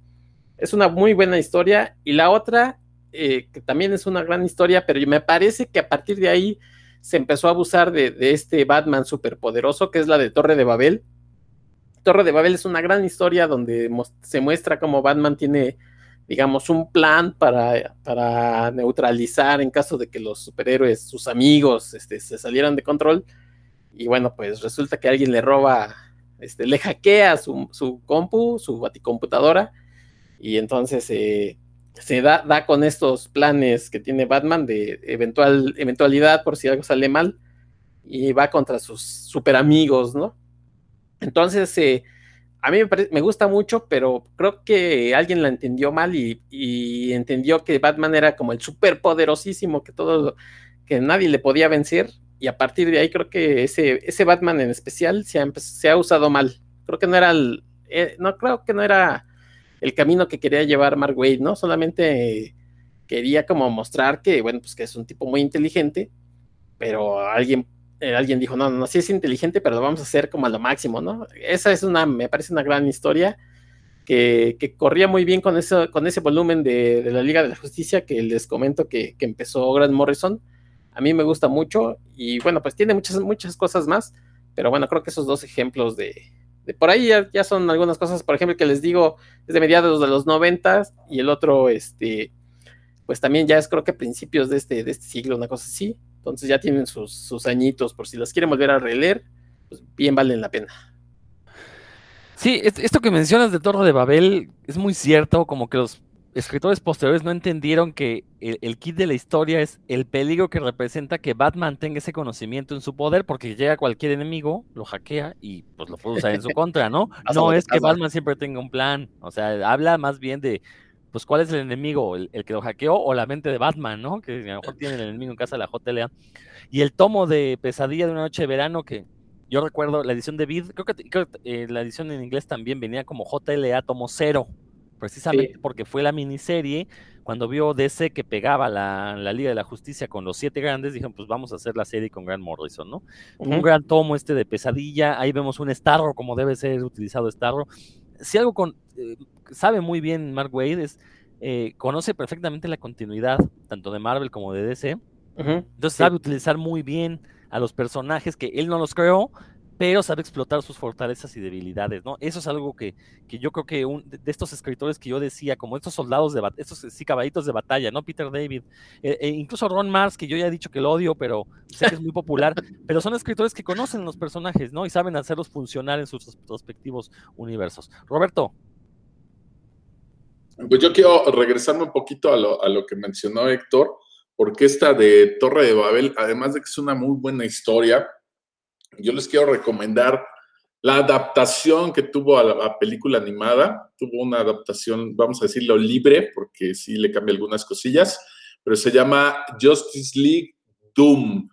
Es una muy buena historia. Y la otra, eh, que también es una gran historia, pero me parece que a partir de ahí se empezó a abusar de, de este Batman superpoderoso, que es la de Torre de Babel. Torre de Babel es una gran historia donde se muestra cómo Batman tiene, digamos, un plan para, para neutralizar en caso de que los superhéroes, sus amigos, este, se salieran de control. Y bueno, pues resulta que alguien le roba este, le hackea su, su compu, su baticomputadora, y entonces eh, se da, da, con estos planes que tiene Batman de eventual, eventualidad por si algo sale mal, y va contra sus super amigos, ¿no? Entonces, eh, a mí me, me, gusta mucho, pero creo que alguien la entendió mal y, y, entendió que Batman era como el super poderosísimo que todo, que nadie le podía vencer, y a partir de ahí creo que ese, ese Batman en especial se ha, se ha usado mal. Creo que no era el, eh, no creo que no era el camino que quería llevar Mark Wade, ¿no? Solamente quería como mostrar que, bueno, pues que es un tipo muy inteligente, pero alguien, eh, alguien dijo, no, no, sí es inteligente, pero lo vamos a hacer como a lo máximo, ¿no? Esa es una, me parece una gran historia que, que corría muy bien con, eso, con ese volumen de, de, la Liga de la Justicia que les comento que, que empezó Grant Morrison a mí me gusta mucho y bueno, pues tiene muchas, muchas cosas más, pero bueno, creo que esos dos ejemplos de, de por ahí ya, son algunas cosas, por ejemplo, que les digo, es de mediados de los noventas y el otro, este, pues también ya es creo que principios de este, de este siglo, una cosa así, entonces ya tienen sus, sus añitos, por si las quieren volver a releer, pues bien valen la pena. Sí, esto que mencionas de Torre de Babel es muy cierto, como que los escritores posteriores no entendieron que el, el, kit de la historia es el peligro que representa que Batman tenga ese conocimiento en su poder, porque llega cualquier enemigo, lo hackea y pues lo puede usar en su *laughs* contra, ¿no? no es que Batman siempre tenga un plan, o sea, habla más bien de, pues, cuál es el enemigo, el, el que lo hackeó o la mente de Batman, ¿no? Que a lo mejor tiene el enemigo en casa de la JLA. Y el tomo de Pesadilla de una noche de verano que yo recuerdo la edición de Vid, creo que, creo que eh, la edición en inglés también venía como JLA tomo cero, precisamente sí. porque fue la miniserie, cuando vio DC que pegaba la, la, Liga de la Justicia con los siete grandes, dijeron, pues vamos a hacer la serie con Grant Morrison, ¿no? Uh -huh. Un gran tomo este de pesadilla, ahí vemos un Starro como debe ser utilizado Starro. Si algo con, eh, sabe muy bien Mark Wade es eh, conoce perfectamente la continuidad, tanto de Marvel como de DC. Entonces sabe utilizar muy bien a los personajes que él no los creó, pero sabe explotar sus fortalezas y debilidades, ¿no? Eso es algo que, que yo creo que un, de estos escritores que yo decía, como estos soldados de estos sí, caballitos de batalla, ¿no? Peter David, eh, e incluso Ron Mars, que yo ya he dicho que lo odio, pero sé que es muy popular, *laughs* pero son escritores que conocen los personajes, ¿no? Y saben hacerlos funcionar en sus respectivos universos. Roberto. Pues yo quiero regresarme un poquito a lo, a lo que mencionó Héctor, porque esta de Torre de Babel, además de que es una muy buena historia, yo les quiero recomendar la adaptación que tuvo a la película animada. Tuvo una adaptación, vamos a decirlo, libre, porque sí le cambia algunas cosillas, pero se llama Justice League Doom.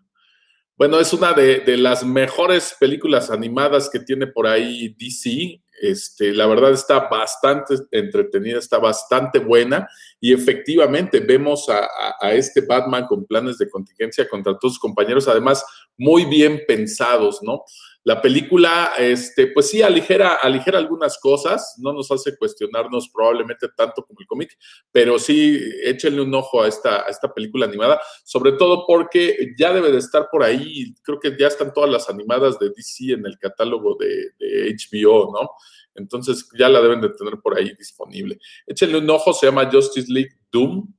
Bueno, es una de, las mejores películas animadas que tiene por ahí DC. Este, la verdad está bastante entretenida, está bastante buena y efectivamente vemos a, este Batman con planes de contingencia contra todos sus compañeros, además muy bien pensados, ¿no? La película, este, pues sí, aligera, aligera algunas cosas, no nos hace cuestionarnos probablemente tanto como el cómic, pero sí, échenle un ojo a esta, a esta película animada, sobre todo porque ya debe de estar por ahí, creo que ya están todas las animadas de DC en el catálogo de, de HBO, ¿no? Entonces ya la deben de tener por ahí disponible. Échenle un ojo, se llama Justice League Doom.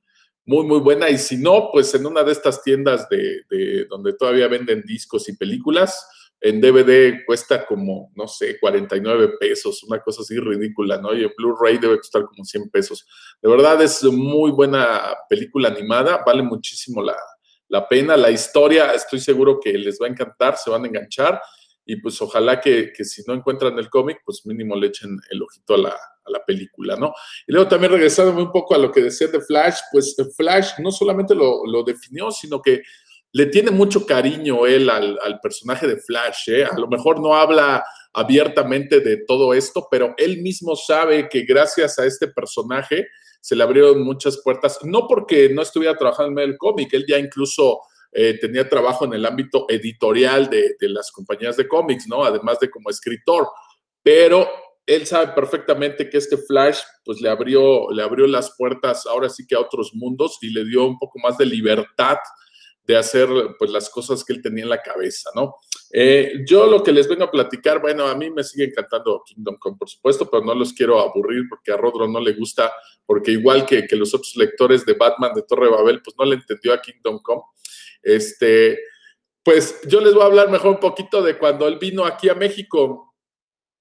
Muy, muy buena. Y si no, pues en una de estas tiendas de, donde todavía venden discos y películas, en DVD cuesta como, no sé, 49 pesos, una cosa así ridícula, ¿no? Y en Blu-ray debe costar como 100 pesos. De verdad es muy buena película animada, vale muchísimo la, la pena. La historia, estoy seguro que les va a encantar, se van a enganchar y pues ojalá que, si no encuentran el cómic, pues mínimo le echen el ojito a la, película, ¿no? Y luego también regresándome un poco a lo que decía de Flash, pues Flash no solamente lo, definió, sino que le tiene mucho cariño él al, personaje de Flash, ¿eh? A lo mejor no habla abiertamente de todo esto, pero él mismo sabe que gracias a este personaje se le abrieron muchas puertas, no porque no estuviera trabajando en el cómic, él ya incluso eh, tenía trabajo en el ámbito editorial de, las compañías de cómics, ¿no? Además de como escritor, pero él sabe perfectamente que este Flash, pues le abrió, le abrió las puertas ahora sí que a otros mundos y le dio un poco más de libertad de hacer pues las cosas que él tenía en la cabeza, ¿no? Eh, yo lo que les vengo a platicar, bueno, a mí me sigue encantando Kingdom Come, por supuesto, pero no los quiero aburrir porque a Rodro no le gusta, porque igual que, que los otros lectores de Batman de Torre Babel, pues no le entendió a Kingdom Come. Este, pues yo les voy a hablar mejor un poquito de cuando él vino aquí a México.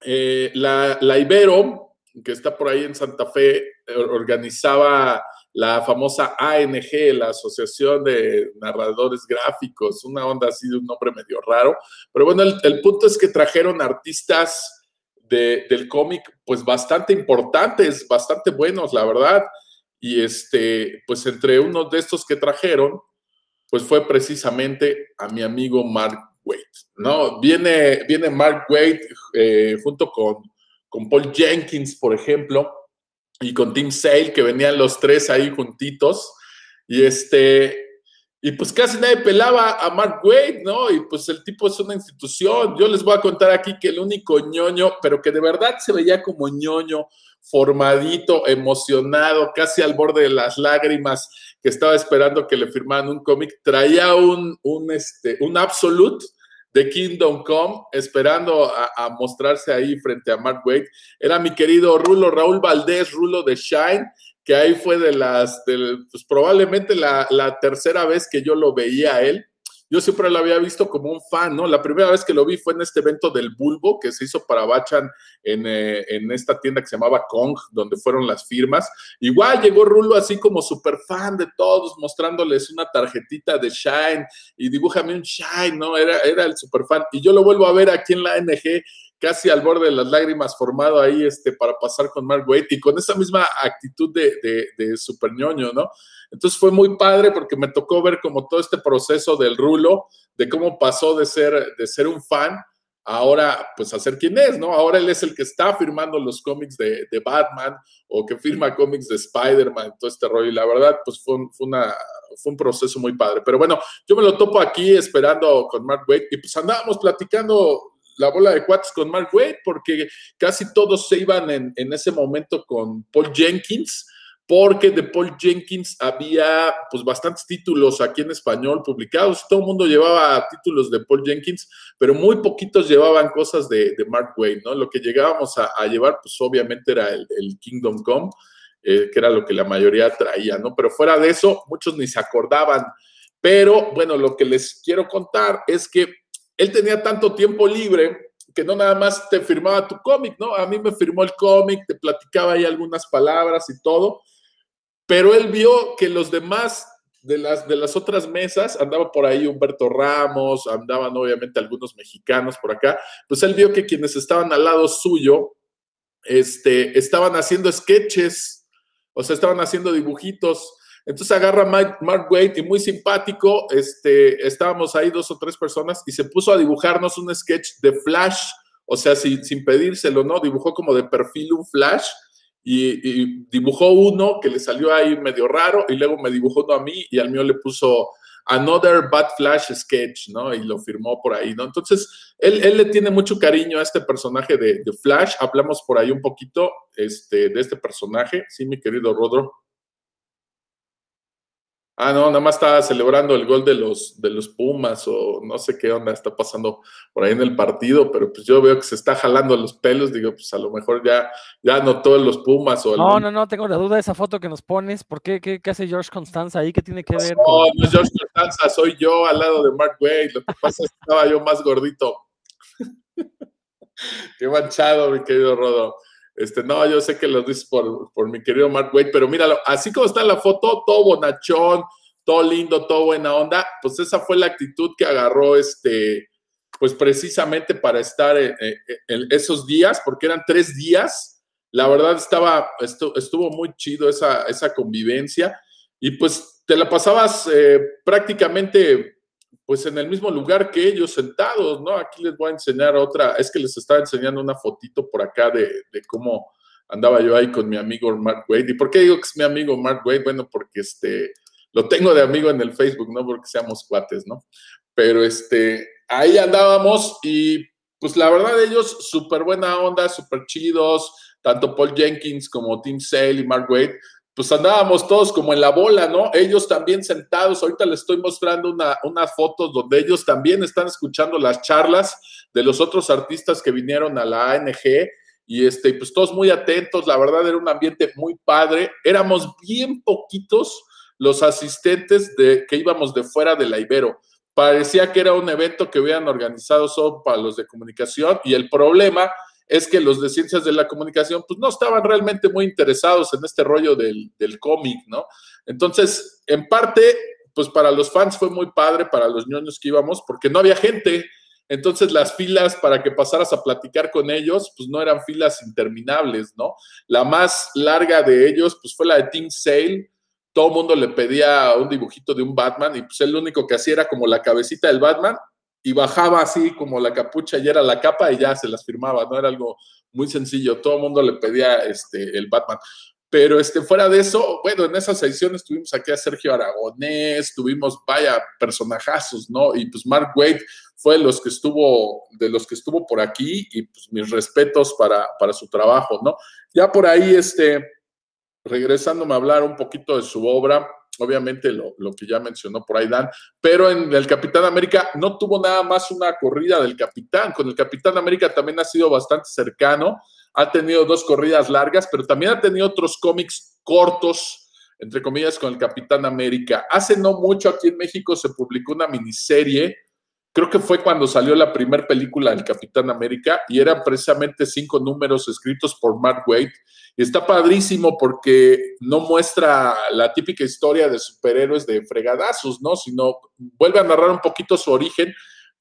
Eh, la, Ibero, que está por ahí en Santa Fe, eh, organizaba la famosa ANG, la Asociación de Narradores Gráficos, una onda así de un nombre medio raro. Pero bueno, el, punto es que trajeron artistas del cómic, pues bastante importantes, bastante buenos, la verdad. Y este, pues entre unos de estos que trajeron, pues fue precisamente a mi amigo Mark Waite, ¿no? Viene, viene Mark Waite eh, junto con, con Paul Jenkins, por ejemplo, y con Tim Sale, que venían los tres ahí juntitos, y este, y pues casi nadie pelaba a Mark Waite, ¿no? Y pues el tipo es una institución. Yo les voy a contar aquí que el único ñoño, pero que de verdad se veía como ñoño, formadito, emocionado, casi al borde de las lágrimas, que estaba esperando que le firmaran un cómic, traía un, un, este, un Absolute de Kingdom Come, esperando a, mostrarse ahí frente a Mark Waite. Era mi querido Rulo, Raúl Valdés, Rulo de Shine, que ahí fue de las, pues probablemente la, la tercera vez que yo lo veía a él yo siempre lo había visto como un fan, ¿no? La primera vez que lo vi fue en este evento del Bulbo que se hizo para Bachan en, eh, en esta tienda que se llamaba Kong, donde fueron las firmas. Igual llegó Rulo así como súper fan de todos, mostrándoles una tarjetita de Shine y dibújame un Shine, ¿no? Era, era el súper fan. Y yo lo vuelvo a ver aquí en la NG casi al borde de las lágrimas, formado ahí este, para pasar con Mark Waite y con esa misma actitud de, de, super ñoño, ¿no? Entonces fue muy padre porque me tocó ver como todo este proceso del rulo, de cómo pasó de ser, de ser un fan ahora pues a ser quien es, ¿no? Ahora él es el que está firmando los cómics de, Batman o que firma cómics de Spider-Man, todo este rollo. Y la verdad, pues fue fue, una, fue un proceso muy padre. Pero bueno, yo me lo topo aquí esperando con Mark Waite y pues andábamos platicando la bola de cuates con Mark Waite porque casi todos se iban en, ese momento con Paul Jenkins porque de Paul Jenkins había pues bastantes títulos aquí en español publicados, todo el mundo llevaba títulos de Paul Jenkins, pero muy poquitos llevaban cosas de, Mark Wade, ¿no? Lo que llegábamos a, llevar, pues obviamente era el, Kingdom Come, eh, que era lo que la mayoría traía, ¿no? Pero fuera de eso, muchos ni se acordaban. Pero bueno, lo que les quiero contar es que él tenía tanto tiempo libre que no nada más te firmaba tu cómic, ¿no? A mí me firmó el cómic, te platicaba ahí algunas palabras y todo, pero él vio que los demás de las, de las otras mesas, andaba por ahí Humberto Ramos, andaban obviamente algunos mexicanos por acá, pues él vio que quienes estaban al lado suyo, este, estaban haciendo sketches, o sea, estaban haciendo dibujitos. Entonces agarra Mark Wade y muy simpático, este, estábamos ahí dos o tres personas y se puso a dibujarnos un sketch de Flash, o sea, sin, sin pedírselo, ¿no? Dibujó como de perfil un Flash y, dibujó uno que le salió ahí medio raro y luego me dibujó uno a mí y al mío le puso Another Bad Flash Sketch, ¿no? Y lo firmó por ahí, ¿no? Entonces, él, él le tiene mucho cariño a este personaje de, Flash. Hablamos por ahí un poquito este, de este personaje, sí, mi querido Rodro. Ah, no, nada más está celebrando el gol de los, de los Pumas o no sé qué onda está pasando por ahí en el partido, pero pues yo veo que se está jalando los pelos, digo, pues a lo mejor ya, ya anotó los Pumas o... No, no, no, tengo la duda de esa foto que nos pones, ¿por qué? ¿Qué, hace George Constanza ahí? ¿Qué tiene que ver? No, no es George Constanza, soy yo al lado de Mark Wade, lo que pasa es que estaba yo más gordito. *laughs* qué manchado, mi querido Rodo. Este, no, yo sé que lo dices por, por mi querido Mark Wade, pero míralo, así como está la foto, todo bonachón, todo lindo, todo buena onda, pues esa fue la actitud que agarró este, pues precisamente para estar en, esos días, porque eran tres días. La verdad estaba, estuvo, muy chido esa, esa convivencia y pues te la pasabas eh, prácticamente pues en el mismo lugar que ellos sentados, ¿no? Aquí les voy a enseñar otra, es que les estaba enseñando una fotito por acá de, cómo andaba yo ahí con mi amigo Mark Wade. ¿Y por qué digo que es mi amigo Mark Wade? Bueno, porque este, lo tengo de amigo en el Facebook, no porque seamos cuates, ¿no? Pero este, ahí andábamos y pues la verdad ellos súper buena onda, súper chidos, tanto Paul Jenkins como Tim Sale y Mark Wade, pues andábamos todos como en la bola, ¿no? Ellos también sentados, ahorita les estoy mostrando una, una foto donde ellos también están escuchando las charlas de los otros artistas que vinieron a la ANG y este, pues todos muy atentos, la verdad era un ambiente muy padre, éramos bien poquitos los asistentes de, que íbamos de fuera de la Ibero. Parecía que era un evento que habían organizado solo para los de comunicación. Y el problema es que los de ciencias de la comunicación pues no estaban realmente muy interesados en este rollo del, cómic, ¿no? Entonces, en parte, pues para los fans fue muy padre, para los niños que íbamos, porque no había gente. Entonces las filas para que pasaras a platicar con ellos, pues no eran filas interminables, ¿no? La más larga de ellos, pues fue la de Team Sale. Todo el mundo le pedía un dibujito de un Batman y pues lo único que hacía era como la cabecita del Batman y bajaba así como la capucha y era la capa y ya se las firmaba, ¿no? Era algo muy sencillo, todo el mundo le pedía este, el Batman. Pero este, fuera de eso, bueno, en esas ediciones tuvimos aquí a Sergio Aragonés, tuvimos, vaya, personajazos, ¿no? Y pues Mark Wade fue de los que estuvo, de los que estuvo por aquí y pues mis respetos para, para su trabajo, ¿no? Ya por ahí, este, regresándome a hablar un poquito de su obra, obviamente lo, que ya mencionó por ahí Dan, pero en el Capitán América no tuvo nada más una corrida del Capitán, con el Capitán América también ha sido bastante cercano, ha tenido dos corridas largas, pero también ha tenido otros cómics cortos, entre comillas, con el Capitán América. Hace no mucho aquí en México se publicó una miniserie creo que fue cuando salió la primera película del Capitán América y eran precisamente cinco números escritos por Mark Waid. Está padrísimo porque no muestra la típica historia de superhéroes de fregadazos, ¿no? Sino vuelve a narrar un poquito su origen,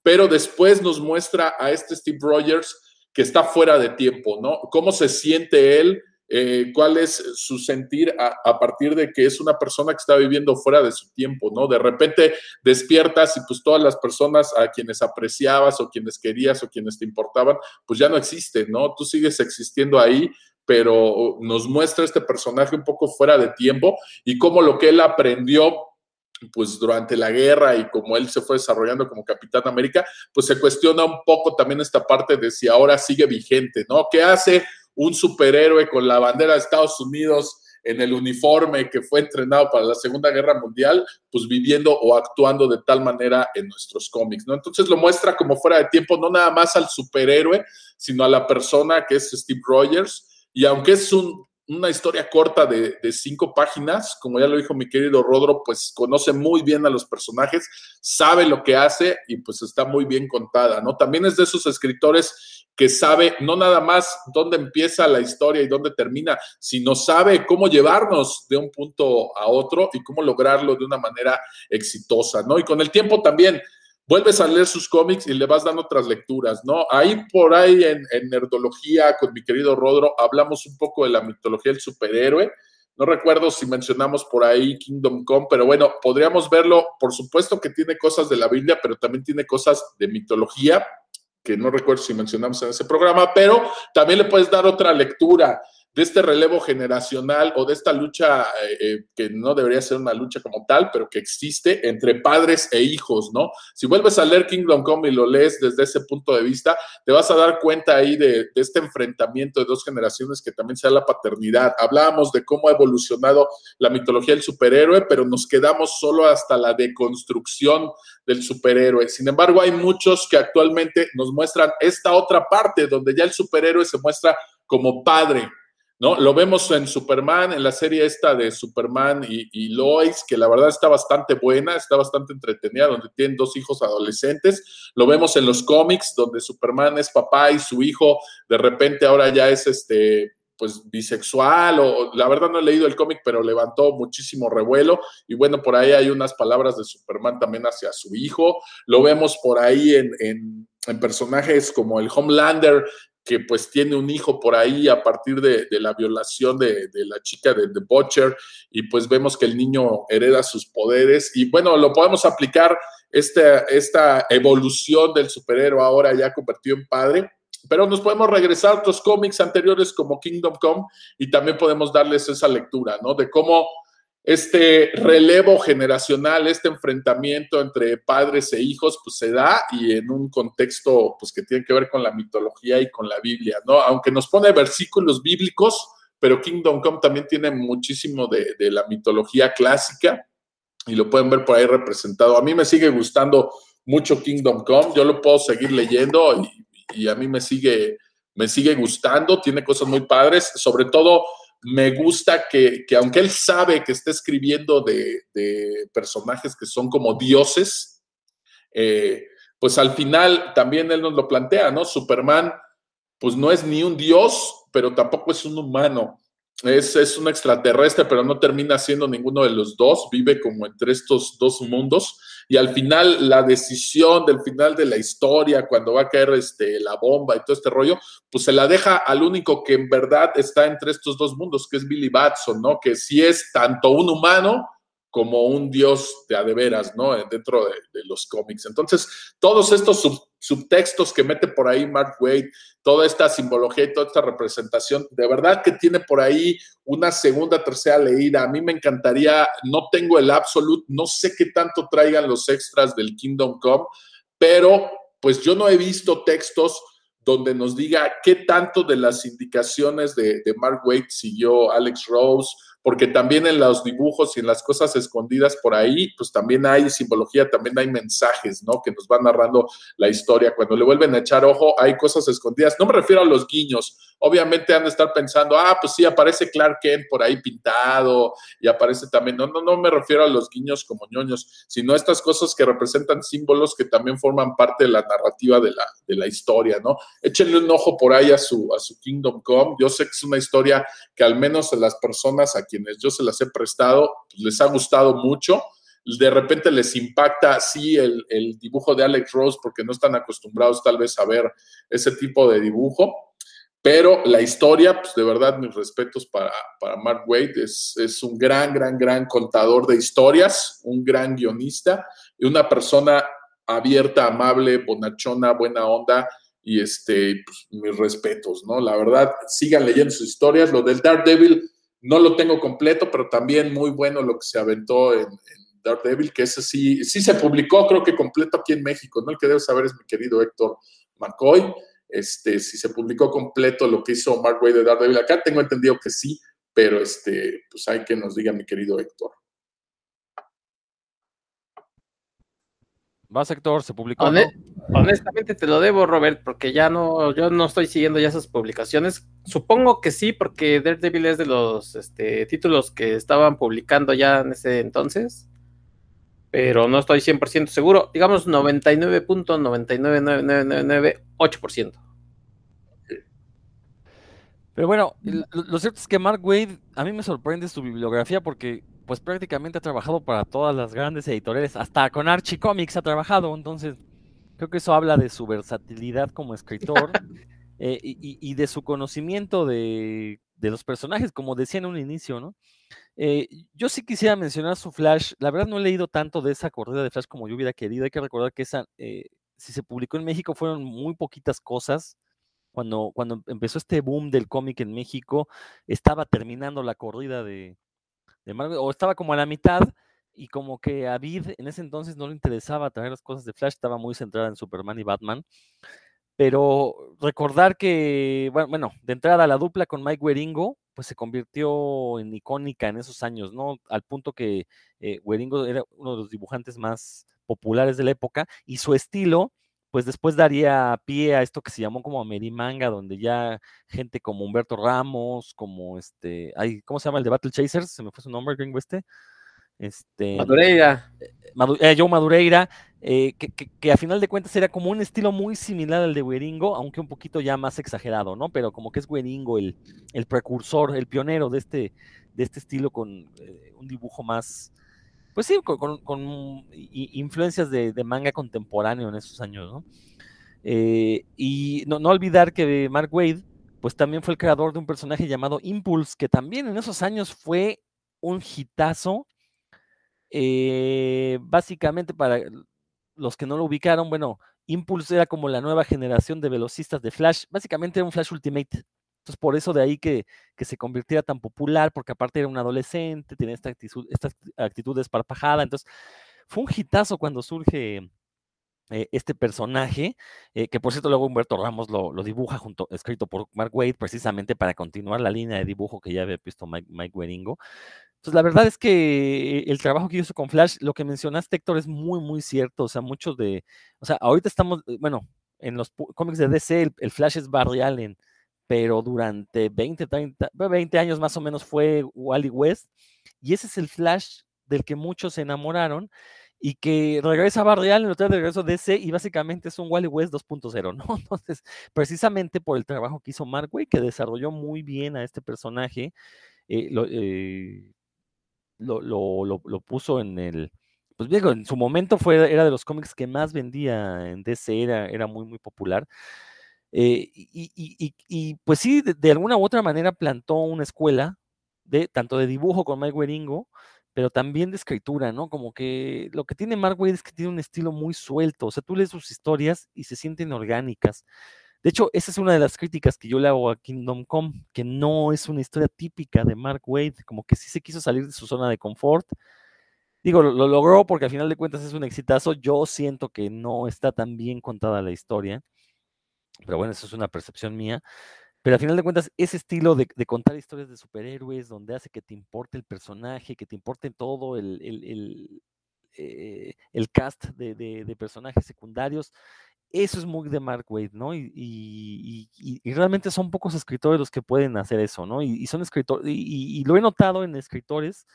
pero después nos muestra a este Steve Rogers que está fuera de tiempo, ¿no? Cómo se siente él eh, cuál es su sentir a, partir de que es una persona que está viviendo fuera de su tiempo, ¿no? De repente despiertas y pues todas las personas a quienes apreciabas o quienes querías o quienes te importaban, pues ya no existen, ¿no? Tú sigues existiendo ahí, pero nos muestra este personaje un poco fuera de tiempo y cómo lo que él aprendió pues durante la guerra y como él se fue desarrollando como Capitán América, pues se cuestiona un poco también esta parte de si ahora sigue vigente, ¿no? ¿Qué hace un superhéroe con la bandera de Estados Unidos en el uniforme que fue entrenado para la Segunda Guerra Mundial, pues viviendo o actuando de tal manera en nuestros cómics, ¿no? Entonces lo muestra como fuera de tiempo, no nada más al superhéroe, sino a la persona que es Steve Rogers. Y aunque es un, una historia corta de, de, cinco páginas, como ya lo dijo mi querido Rodro, pues conoce muy bien a los personajes, sabe lo que hace y pues está muy bien contada, ¿no? También es de esos escritores que sabe no nada más dónde empieza la historia y dónde termina, sino sabe cómo llevarnos de un punto a otro y cómo lograrlo de una manera exitosa, ¿no? Y con el tiempo también vuelves a leer sus cómics y le vas dando otras lecturas, ¿no? Ahí por ahí en, en Nerdología con mi querido Rodro hablamos un poco de la mitología del superhéroe. No recuerdo si mencionamos por ahí Kingdom Come, pero bueno, podríamos verlo. Por supuesto que tiene cosas de la Biblia, pero también tiene cosas de mitología que no recuerdo si mencionamos en ese programa, pero también le puedes dar otra lectura de este relevo generacional o de esta lucha eh, eh, que no debería ser una lucha como tal, pero que existe entre padres e hijos, ¿no? Si vuelves a leer Kingdom Come y lo lees desde ese punto de vista, te vas a dar cuenta ahí de, de este enfrentamiento de dos generaciones que también sea la paternidad. Hablábamos de cómo ha evolucionado la mitología del superhéroe, pero nos quedamos solo hasta la deconstrucción del superhéroe. Sin embargo, hay muchos que actualmente nos muestran esta otra parte donde ya el superhéroe se muestra como padre, ¿no? Lo vemos en Superman, en la serie esta de Superman y, Lois, que la verdad está bastante buena, está bastante entretenida, donde tienen dos hijos adolescentes. Lo vemos en los cómics, donde Superman es papá y su hijo de repente ahora ya es este pues bisexual o la verdad no he leído el cómic, pero levantó muchísimo revuelo y bueno, por ahí hay unas palabras de Superman también hacia su hijo, lo vemos por ahí en, en, en personajes como el Homelander que pues tiene un hijo por ahí a partir de, de la violación de, de, la chica de The Butcher y pues vemos que el niño hereda sus poderes y bueno, lo podemos aplicar esta, esta evolución del superhéroe ahora ya convertido en padre, pero nos podemos regresar a otros cómics anteriores como Kingdom Come y también podemos darles esa lectura, ¿no? De cómo este relevo generacional, este enfrentamiento entre padres e hijos, pues se da y en un contexto pues que tiene que ver con la mitología y con la Biblia, ¿no? Aunque nos pone versículos bíblicos, pero Kingdom Come también tiene muchísimo de, de la mitología clásica y lo pueden ver por ahí representado. A mí me sigue gustando mucho Kingdom Come, yo lo puedo seguir leyendo y, y a mí me sigue, me sigue gustando, tiene cosas muy padres, sobre todo me gusta que, que, aunque él sabe que está escribiendo de, de personajes que son como dioses, eh, pues al final también él nos lo plantea, ¿no? Superman, pues no es ni un dios, pero tampoco es un humano. Es, es un extraterrestre, pero no termina siendo ninguno de los dos, vive como entre estos dos mundos y al final la decisión del final de la historia, cuando va a caer este, la bomba y todo este rollo, pues se la deja al único que en verdad está entre estos dos mundos, que es Billy Batson, ¿no? Que sí es tanto un humano como un dios de a ¿no? Dentro de, de los cómics. Entonces, todos estos sub, subtextos que mete por ahí Mark Wade, toda esta simbología y toda esta representación, de verdad que tiene por ahí una segunda, tercera leída. A mí me encantaría, no tengo el absolute, no sé qué tanto traigan los extras del Kingdom Come, pero pues yo no he visto textos donde nos diga qué tanto de las indicaciones de, Mark Wade siguió Alex Rose porque también en los dibujos y en las cosas escondidas por ahí, pues también hay simbología, también hay mensajes, ¿no? Que nos van narrando la historia. Cuando le vuelven a echar ojo, hay cosas escondidas. No me refiero a los guiños. Obviamente han de estar pensando, ah, pues sí, aparece Clark Kent por ahí pintado y aparece también. No, no, no me refiero a los guiños como ñoños, sino a estas cosas que representan símbolos que también forman parte de la narrativa de la, de la historia, ¿no? Échenle un ojo por ahí a su, a su Kingdom Come. Yo sé que es una historia que al menos las personas a quienes yo se las he prestado, pues les ha gustado mucho. De repente les impacta, sí, el, el, dibujo de Alex Rose, porque no están acostumbrados tal vez a ver ese tipo de dibujo. Pero la historia, pues de verdad, mis respetos para, para Mark Wade, es, es un gran, gran, gran contador de historias, un gran guionista y una persona abierta, amable, bonachona, buena onda, y este, pues, mis respetos, ¿no? La verdad, sigan leyendo sus historias. Lo del Daredevil, no lo tengo completo, pero también muy bueno lo que se aventó en, en Daredevil, que ese sí, sí se publicó, creo que completo aquí en México, ¿no? El que debe saber es mi querido Héctor McCoy. Este, si se publicó completo lo que hizo Mark Wade de Daredevil acá, tengo entendido que sí, pero este, pues hay que nos diga mi querido Héctor. Va, sector, se publicó. Honestamente te lo debo, Robert, porque ya no, yo no estoy siguiendo ya esas publicaciones. Supongo que sí, porque Daredevil es de los este, títulos que estaban publicando ya en ese entonces, pero no estoy 100% seguro. Digamos 99.99998%. Pero bueno, lo cierto es que Mark Wade, a mí me sorprende su bibliografía porque pues prácticamente ha trabajado para todas las grandes editoriales, hasta con Archie Comics ha trabajado, entonces creo que eso habla de su versatilidad como escritor *laughs* eh, y, de su conocimiento de, los personajes, como decía en un inicio, ¿no? Eh, yo sí quisiera mencionar su Flash, la verdad no he leído tanto de esa corrida de Flash como yo hubiera querido, hay que recordar que esa, eh, si se publicó en México fueron muy poquitas cosas, cuando, cuando empezó este boom del cómic en México, estaba terminando la corrida de, o estaba como a la mitad y como que a Vid en ese entonces no le interesaba traer las cosas de Flash, estaba muy centrada en Superman y Batman. Pero recordar que, bueno, de entrada la dupla con Mike Weringo, pues se convirtió en icónica en esos años, ¿no? Al punto que eh, Weringo era uno de los dibujantes más populares de la época y su estilo, pues después daría pie a esto que se llamó como Amerimanga, donde ya gente como Humberto Ramos, como este, ay, ¿cómo se llama el de Battle Chasers? Se me fue su nombre, gringo este. Este, Madureira. Eh, eh, Joe Madureira, eh, que, a final de cuentas era como un estilo muy similar al de Weringo, aunque un poquito ya más exagerado, ¿no? Pero como que es Weringo el, el precursor, el pionero de este, de este estilo con un dibujo más, pues sí, con, influencias de, manga contemporáneo en esos años, ¿no? Eh, y no, olvidar que Mark Wade, pues también fue el creador de un personaje llamado Impulse, que también en esos años fue un hitazo. Eh, básicamente, para los que no lo ubicaron, bueno, Impulse era como la nueva generación de velocistas de Flash, básicamente era un Flash Ultimate. Entonces, por eso de ahí que, se convirtiera tan popular, porque aparte era un adolescente, tenía esta actitud, esta actitud desparpajada. Entonces, fue un hitazo cuando surge eh, este personaje, eh, que por cierto luego Humberto Ramos lo, dibuja junto, escrito por Mark Wade, precisamente para continuar la línea de dibujo que ya había visto Mike, Mike Entonces, la verdad es que el trabajo que hizo con Flash, lo que mencionaste, Héctor, es muy, muy cierto. O sea, muchos de. O sea, ahorita estamos. Eh, bueno, en los cómics de DC, el, el Flash es Barry Allen pero durante 20, 30, 20 años más o menos fue Wally West, y ese es el Flash del que muchos se enamoraron, y que regresa a Barrial en el de regreso ese, y básicamente es un Wally West 2.0, ¿no? *laughs* Entonces, precisamente por el trabajo que hizo Mark Way, que desarrolló muy bien a este personaje, eh, eh, lo, lo, puso en el, pues bien, en su momento fue, era de los cómics que más vendía en DC, era, era muy, muy popular. Eh, y, pues sí, de, alguna u otra manera plantó una escuela, de, tanto de dibujo con Mike Weringo, pero también de escritura, ¿no? Como que lo que tiene Mark Wade es que tiene un estilo muy suelto, o sea, tú lees sus historias y se sienten orgánicas. De hecho, esa es una de las críticas que yo le hago a Kingdom Come, que no es una historia típica de Mark Wade, como que sí se quiso salir de su zona de confort. Digo, lo, lo logró porque al final de cuentas es un exitazo. Yo siento que no está tan bien contada la historia. Pero bueno, eso es una percepción mía. Pero al final de cuentas, ese estilo de, contar historias de superhéroes, donde hace que te importe el personaje, que te importe todo el, el, eh, cast de, personajes secundarios, eso es muy de Mark Wade, ¿no? Y, realmente son pocos escritores los que pueden hacer eso, ¿no? Y, son escritores, y, lo he notado en escritores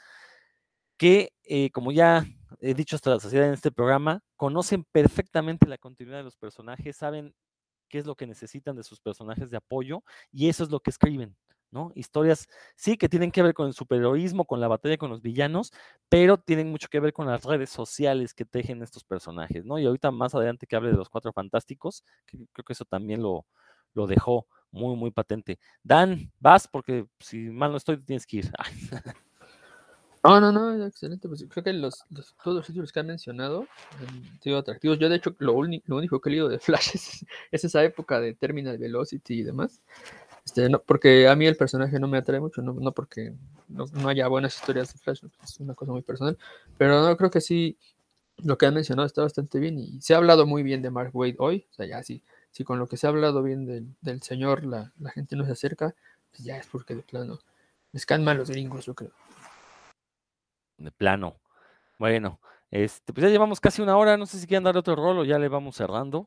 que, eh, como ya he dicho hasta la sociedad en este programa, conocen perfectamente la continuidad de los personajes, saben qué es lo que necesitan de sus personajes de apoyo y eso es lo que escriben, ¿no? Historias, sí, que tienen que ver con el superheroísmo, con la batalla con los villanos, pero tienen mucho que ver con las redes sociales que tejen estos personajes, ¿no? Y ahorita más adelante que hable de los cuatro fantásticos, creo que eso también lo, lo dejó muy, muy patente. Dan, vas, porque si mal no estoy, tienes que ir. *laughs* No, no, no, excelente. Pues creo que los, todos los títulos que han mencionado han sido atractivos. Yo, de hecho, lo, lo único que he leído de Flash *laughs* es, esa época de Terminal Velocity y demás. Este, no, porque a mí el personaje no me atrae mucho, no, no porque no, haya buenas historias de Flash, es una cosa muy personal. Pero no, creo que sí, lo que han mencionado está bastante bien y se ha hablado muy bien de Mark Wade hoy. O sea, ya sí, si con lo que se ha hablado bien del, del señor la, la gente no se acerca, pues ya es porque de plano Les caen mal los gringos, yo creo. De plano. Bueno, este, pues ya llevamos casi una hora, no sé si quieren dar otro rol o ya le vamos cerrando.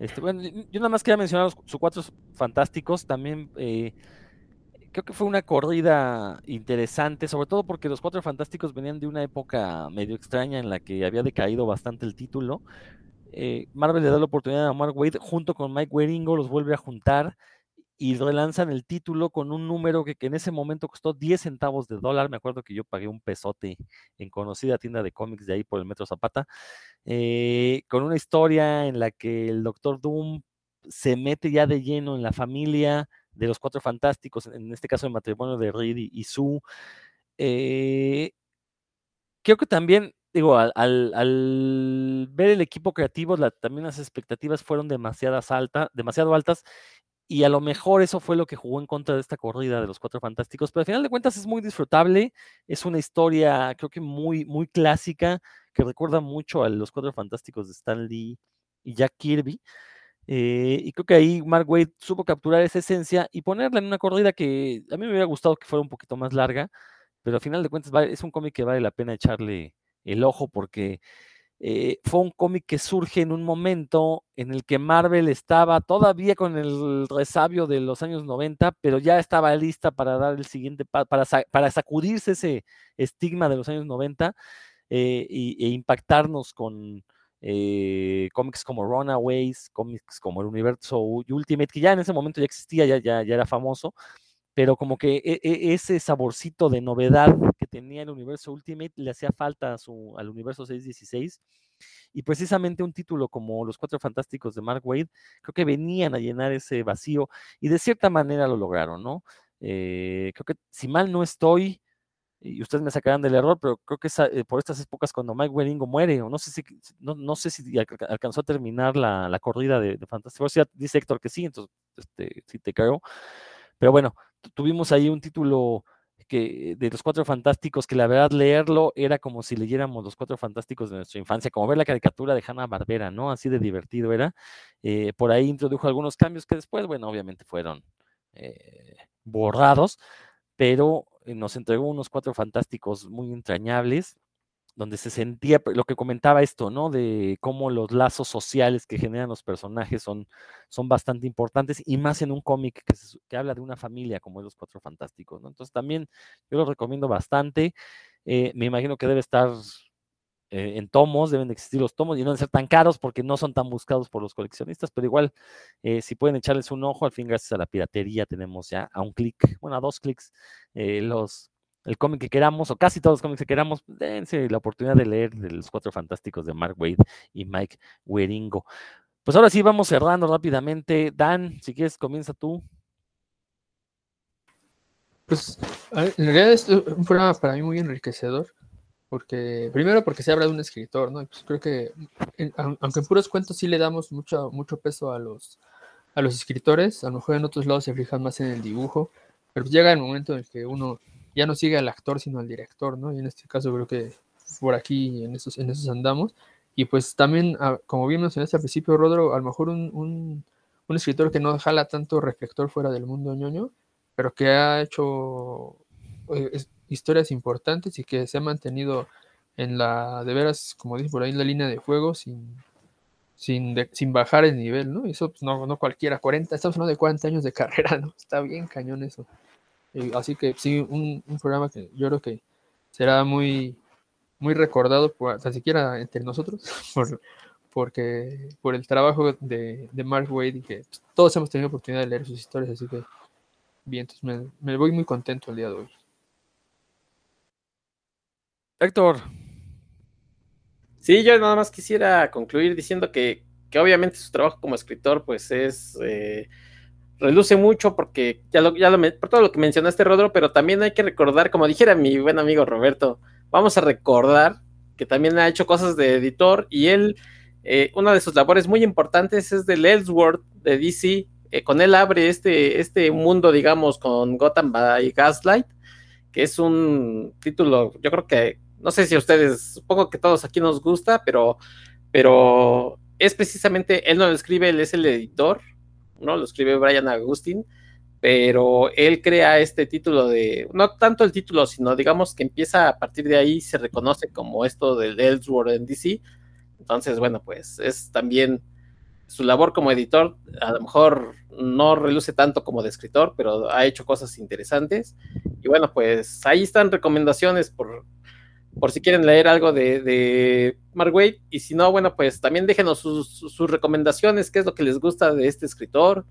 Este, bueno, yo nada más quería mencionar los, sus cuatro fantásticos, también eh, creo que fue una corrida interesante, sobre todo porque los cuatro fantásticos venían de una época medio extraña en la que había decaído bastante el título. Eh, Marvel le da la oportunidad a Mark Wade junto con Mike Waringo, los vuelve a juntar y relanzan el título con un número que, que, en ese momento costó 10 centavos de dólar. Me acuerdo que yo pagué un pesote en conocida tienda de cómics de ahí por el Metro Zapata, eh, con una historia en la que el Doctor Doom se mete ya de lleno en la familia de los cuatro fantásticos, en este caso el matrimonio de Reed y, y Sue. Eh, creo que también digo, al, al, ver el equipo creativo, también las expectativas fueron demasiadas alta, demasiado altas y a lo mejor eso fue lo que jugó en contra de esta corrida de los Cuatro Fantásticos, pero al final de cuentas es muy disfrutable, es una historia creo que muy, muy clásica, que recuerda mucho a los Cuatro Fantásticos de Stan Lee y Jack Kirby, eh, y creo que ahí Mark Wade supo capturar esa esencia y ponerla en una corrida que a mí me hubiera gustado que fuera un poquito más larga, pero al final de cuentas es un cómic que vale la pena echarle el ojo porque eh, fue un cómic que surge en un momento en el que Marvel estaba todavía con el resabio de los años 90, pero ya estaba lista para dar el siguiente para, para, sacudirse ese estigma de los años 90 eh, y, e impactarnos con eh, cómics como Runaways, cómics como el universo Ultimate, que ya en ese momento ya existía, ya, ya, ya era famoso, pero como que e, e, ese saborcito de novedad que tenía el universo Ultimate le hacía falta a su, al universo 616. Y precisamente un título como Los Cuatro Fantásticos de Mark Wade, creo que venían a llenar ese vacío y de cierta manera lo lograron, ¿no? Eh, creo que si mal no estoy, y ustedes me sacarán del error, pero creo que es eh, por estas épocas cuando Mike Waringo muere, o no sé si, no, no sé si alcanzó a terminar la, la corrida de, de Fantásticos. Dice Héctor que sí, entonces este, sí te creo. Pero bueno, tuvimos ahí un título que, de los cuatro fantásticos, que la verdad leerlo era como si leyéramos los cuatro fantásticos de nuestra infancia, como ver la caricatura de Hanna Barbera, ¿no? Así de divertido era. Eh, por ahí introdujo algunos cambios que después, bueno, obviamente fueron eh, borrados, pero eh, nos entregó unos cuatro fantásticos muy entrañables donde se sentía lo que comentaba esto, ¿no? De cómo los lazos sociales que generan los personajes son, son bastante importantes y más en un cómic que, habla de una familia como Los Cuatro Fantásticos, ¿no? Entonces también yo lo recomiendo bastante. Eh, me imagino que debe estar eh, en tomos, deben de existir los tomos y no deben ser tan caros porque no son tan buscados por los coleccionistas, pero igual eh, si pueden echarles un ojo, al fin gracias a la piratería tenemos ya a un clic, bueno, a dos clics los el cómic que queramos, o casi todos los cómics que queramos, dense la oportunidad de leer de los cuatro fantásticos de Mark Wade y Mike Weringo. Pues ahora sí, vamos cerrando rápidamente. Dan, si quieres, comienza tú. Pues en realidad es un programa para mí muy enriquecedor, porque primero porque se habla de un escritor, ¿no? Pues creo que, aunque en puros cuentos sí le damos mucho, mucho peso a los, a los escritores, a lo mejor en otros lados se fijan más en el dibujo, pero pues llega el momento en el que uno ya no sigue al actor, sino al director, ¿no? Y en este caso creo que por aquí en esos, en esos andamos. Y pues también, ah, como bien mencionaste al principio, Rodro, a lo mejor un, un, un, escritor que no jala tanto reflector fuera del mundo ñoño, pero que ha hecho eh, historias importantes y que se ha mantenido en la, de veras, como dice por ahí, en la línea de fuego sin, sin, bajar el nivel, ¿no? Y eso pues, no, no cualquiera, 40, estamos hablando de 40 años de *laughs* carrera, ¿no? Está bien cañón eso así que sí, un, programa que yo creo que será muy, muy recordado, por, tan siquiera entre nosotros, *laughs* por, porque, por el trabajo de, de, Mark Wade y que todos hemos tenido oportunidad de leer sus historias, así que bien, entonces me, me voy muy contento el día de hoy. Héctor. Sí, yo nada más quisiera concluir diciendo que, que obviamente su trabajo como escritor pues es... Eh, reluce mucho porque ya lo, ya lo, por todo lo que mencionaste, Rodro, pero también hay que recordar, como dijera mi buen amigo Roberto, vamos a recordar que también ha hecho cosas de editor y él, eh, una de sus labores muy importantes es del Ellsworth de DC, eh, con él abre este, este mundo, digamos, con Gotham by Gaslight, que es un título, yo creo que, no sé si a ustedes, supongo que todos aquí nos gusta, pero, pero es precisamente, él no lo escribe, él es el editor, ¿no? Lo escribe Brian Agustin, pero él crea este título de, no tanto el título, sino digamos que empieza a partir de ahí, se reconoce como esto del Elseworld en DC. Entonces, bueno, pues es también su labor como editor, a lo mejor no reluce tanto como de escritor, pero ha hecho cosas interesantes. Y bueno, pues ahí están recomendaciones por, por si quieren leer algo de Mark Waid. Y si no, bueno, pues también déjenos sus, recomendaciones, qué es lo que les gusta de este escritor.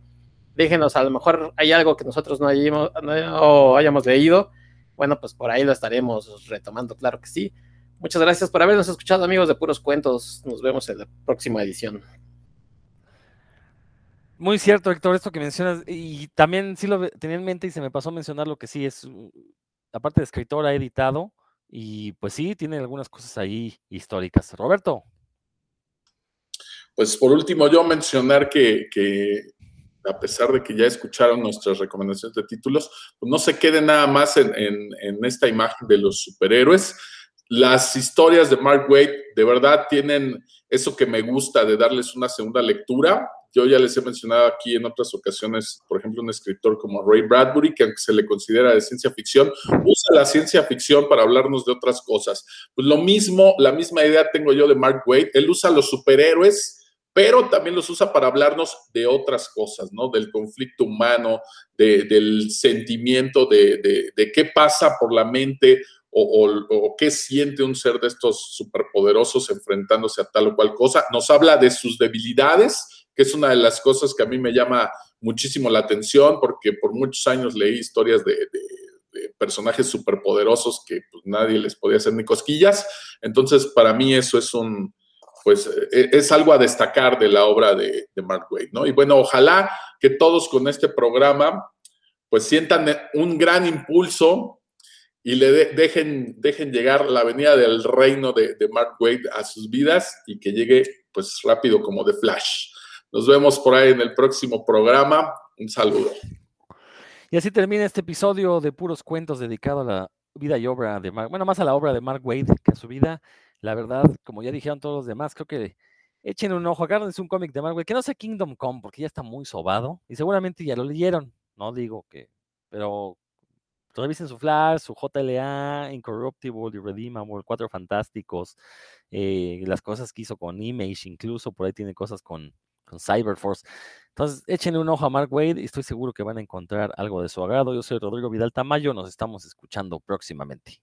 Déjenos, a lo mejor hay algo que nosotros no hayamos, no hayamos leído. Bueno, pues por ahí lo estaremos retomando, claro que sí. Muchas gracias por habernos escuchado, amigos de Puros Cuentos. Nos vemos en la próxima edición. Muy cierto, Héctor, esto que mencionas, y también sí lo tenía en mente y se me pasó a mencionar lo que sí es, aparte de escritor, ha editado, y pues sí, tiene algunas cosas ahí históricas. Roberto. Pues por último, yo mencionar que, a pesar de que ya escucharon nuestras recomendaciones de títulos, pues no se quede nada más en, en esta imagen de los superhéroes. Las historias de Mark Waid de verdad tienen eso que me gusta de darles una segunda lectura yo ya les he mencionado aquí en otras ocasiones, por ejemplo, un escritor como Ray Bradbury, que aunque se le considera de ciencia ficción, usa la ciencia ficción para hablarnos de otras cosas. Pues lo mismo, la misma idea tengo yo de Mark Waid. Él usa los superhéroes, pero también los usa para hablarnos de otras cosas, ¿no? Del conflicto humano, del sentimiento, de, qué pasa por la mente o, o, qué siente un ser de estos superpoderosos enfrentándose a tal o cual cosa. Nos habla de sus debilidades que es una de las cosas que a mí me llama muchísimo la atención, porque por muchos años leí historias de, personajes superpoderosos que pues, nadie les podía hacer ni cosquillas. Entonces, para mí eso es un, pues, e, es algo a destacar de la obra de, Mark Waid, ¿no? Y bueno, ojalá que todos con este programa, pues sientan un gran impulso y le dejen, dejen llegar la venida del reino de, de Mark Waid a sus vidas y que llegue pues rápido como de flash. Nos vemos por ahí en el próximo programa. Un saludo. Y así termina este episodio de puros cuentos dedicado a la vida y obra de Mark, bueno, más a la obra de Mark Wade que a su vida. La verdad, como ya dijeron todos los demás, creo que echen un ojo, agárrense un cómic de Mark Wade, que no sea Kingdom Come, porque ya está muy sobado, y seguramente ya lo leyeron, no digo que, pero revisen su Flash, su JLA, Incorruptible, Irredeemable, Cuatro Fantásticos, eh, las cosas que hizo con Image, incluso por ahí tiene cosas con, con Cyberforce. Entonces, échenle un ojo a Mark Wade y estoy seguro que van a encontrar algo de su agrado. Yo soy Rodrigo Vidal Tamayo, nos estamos escuchando próximamente.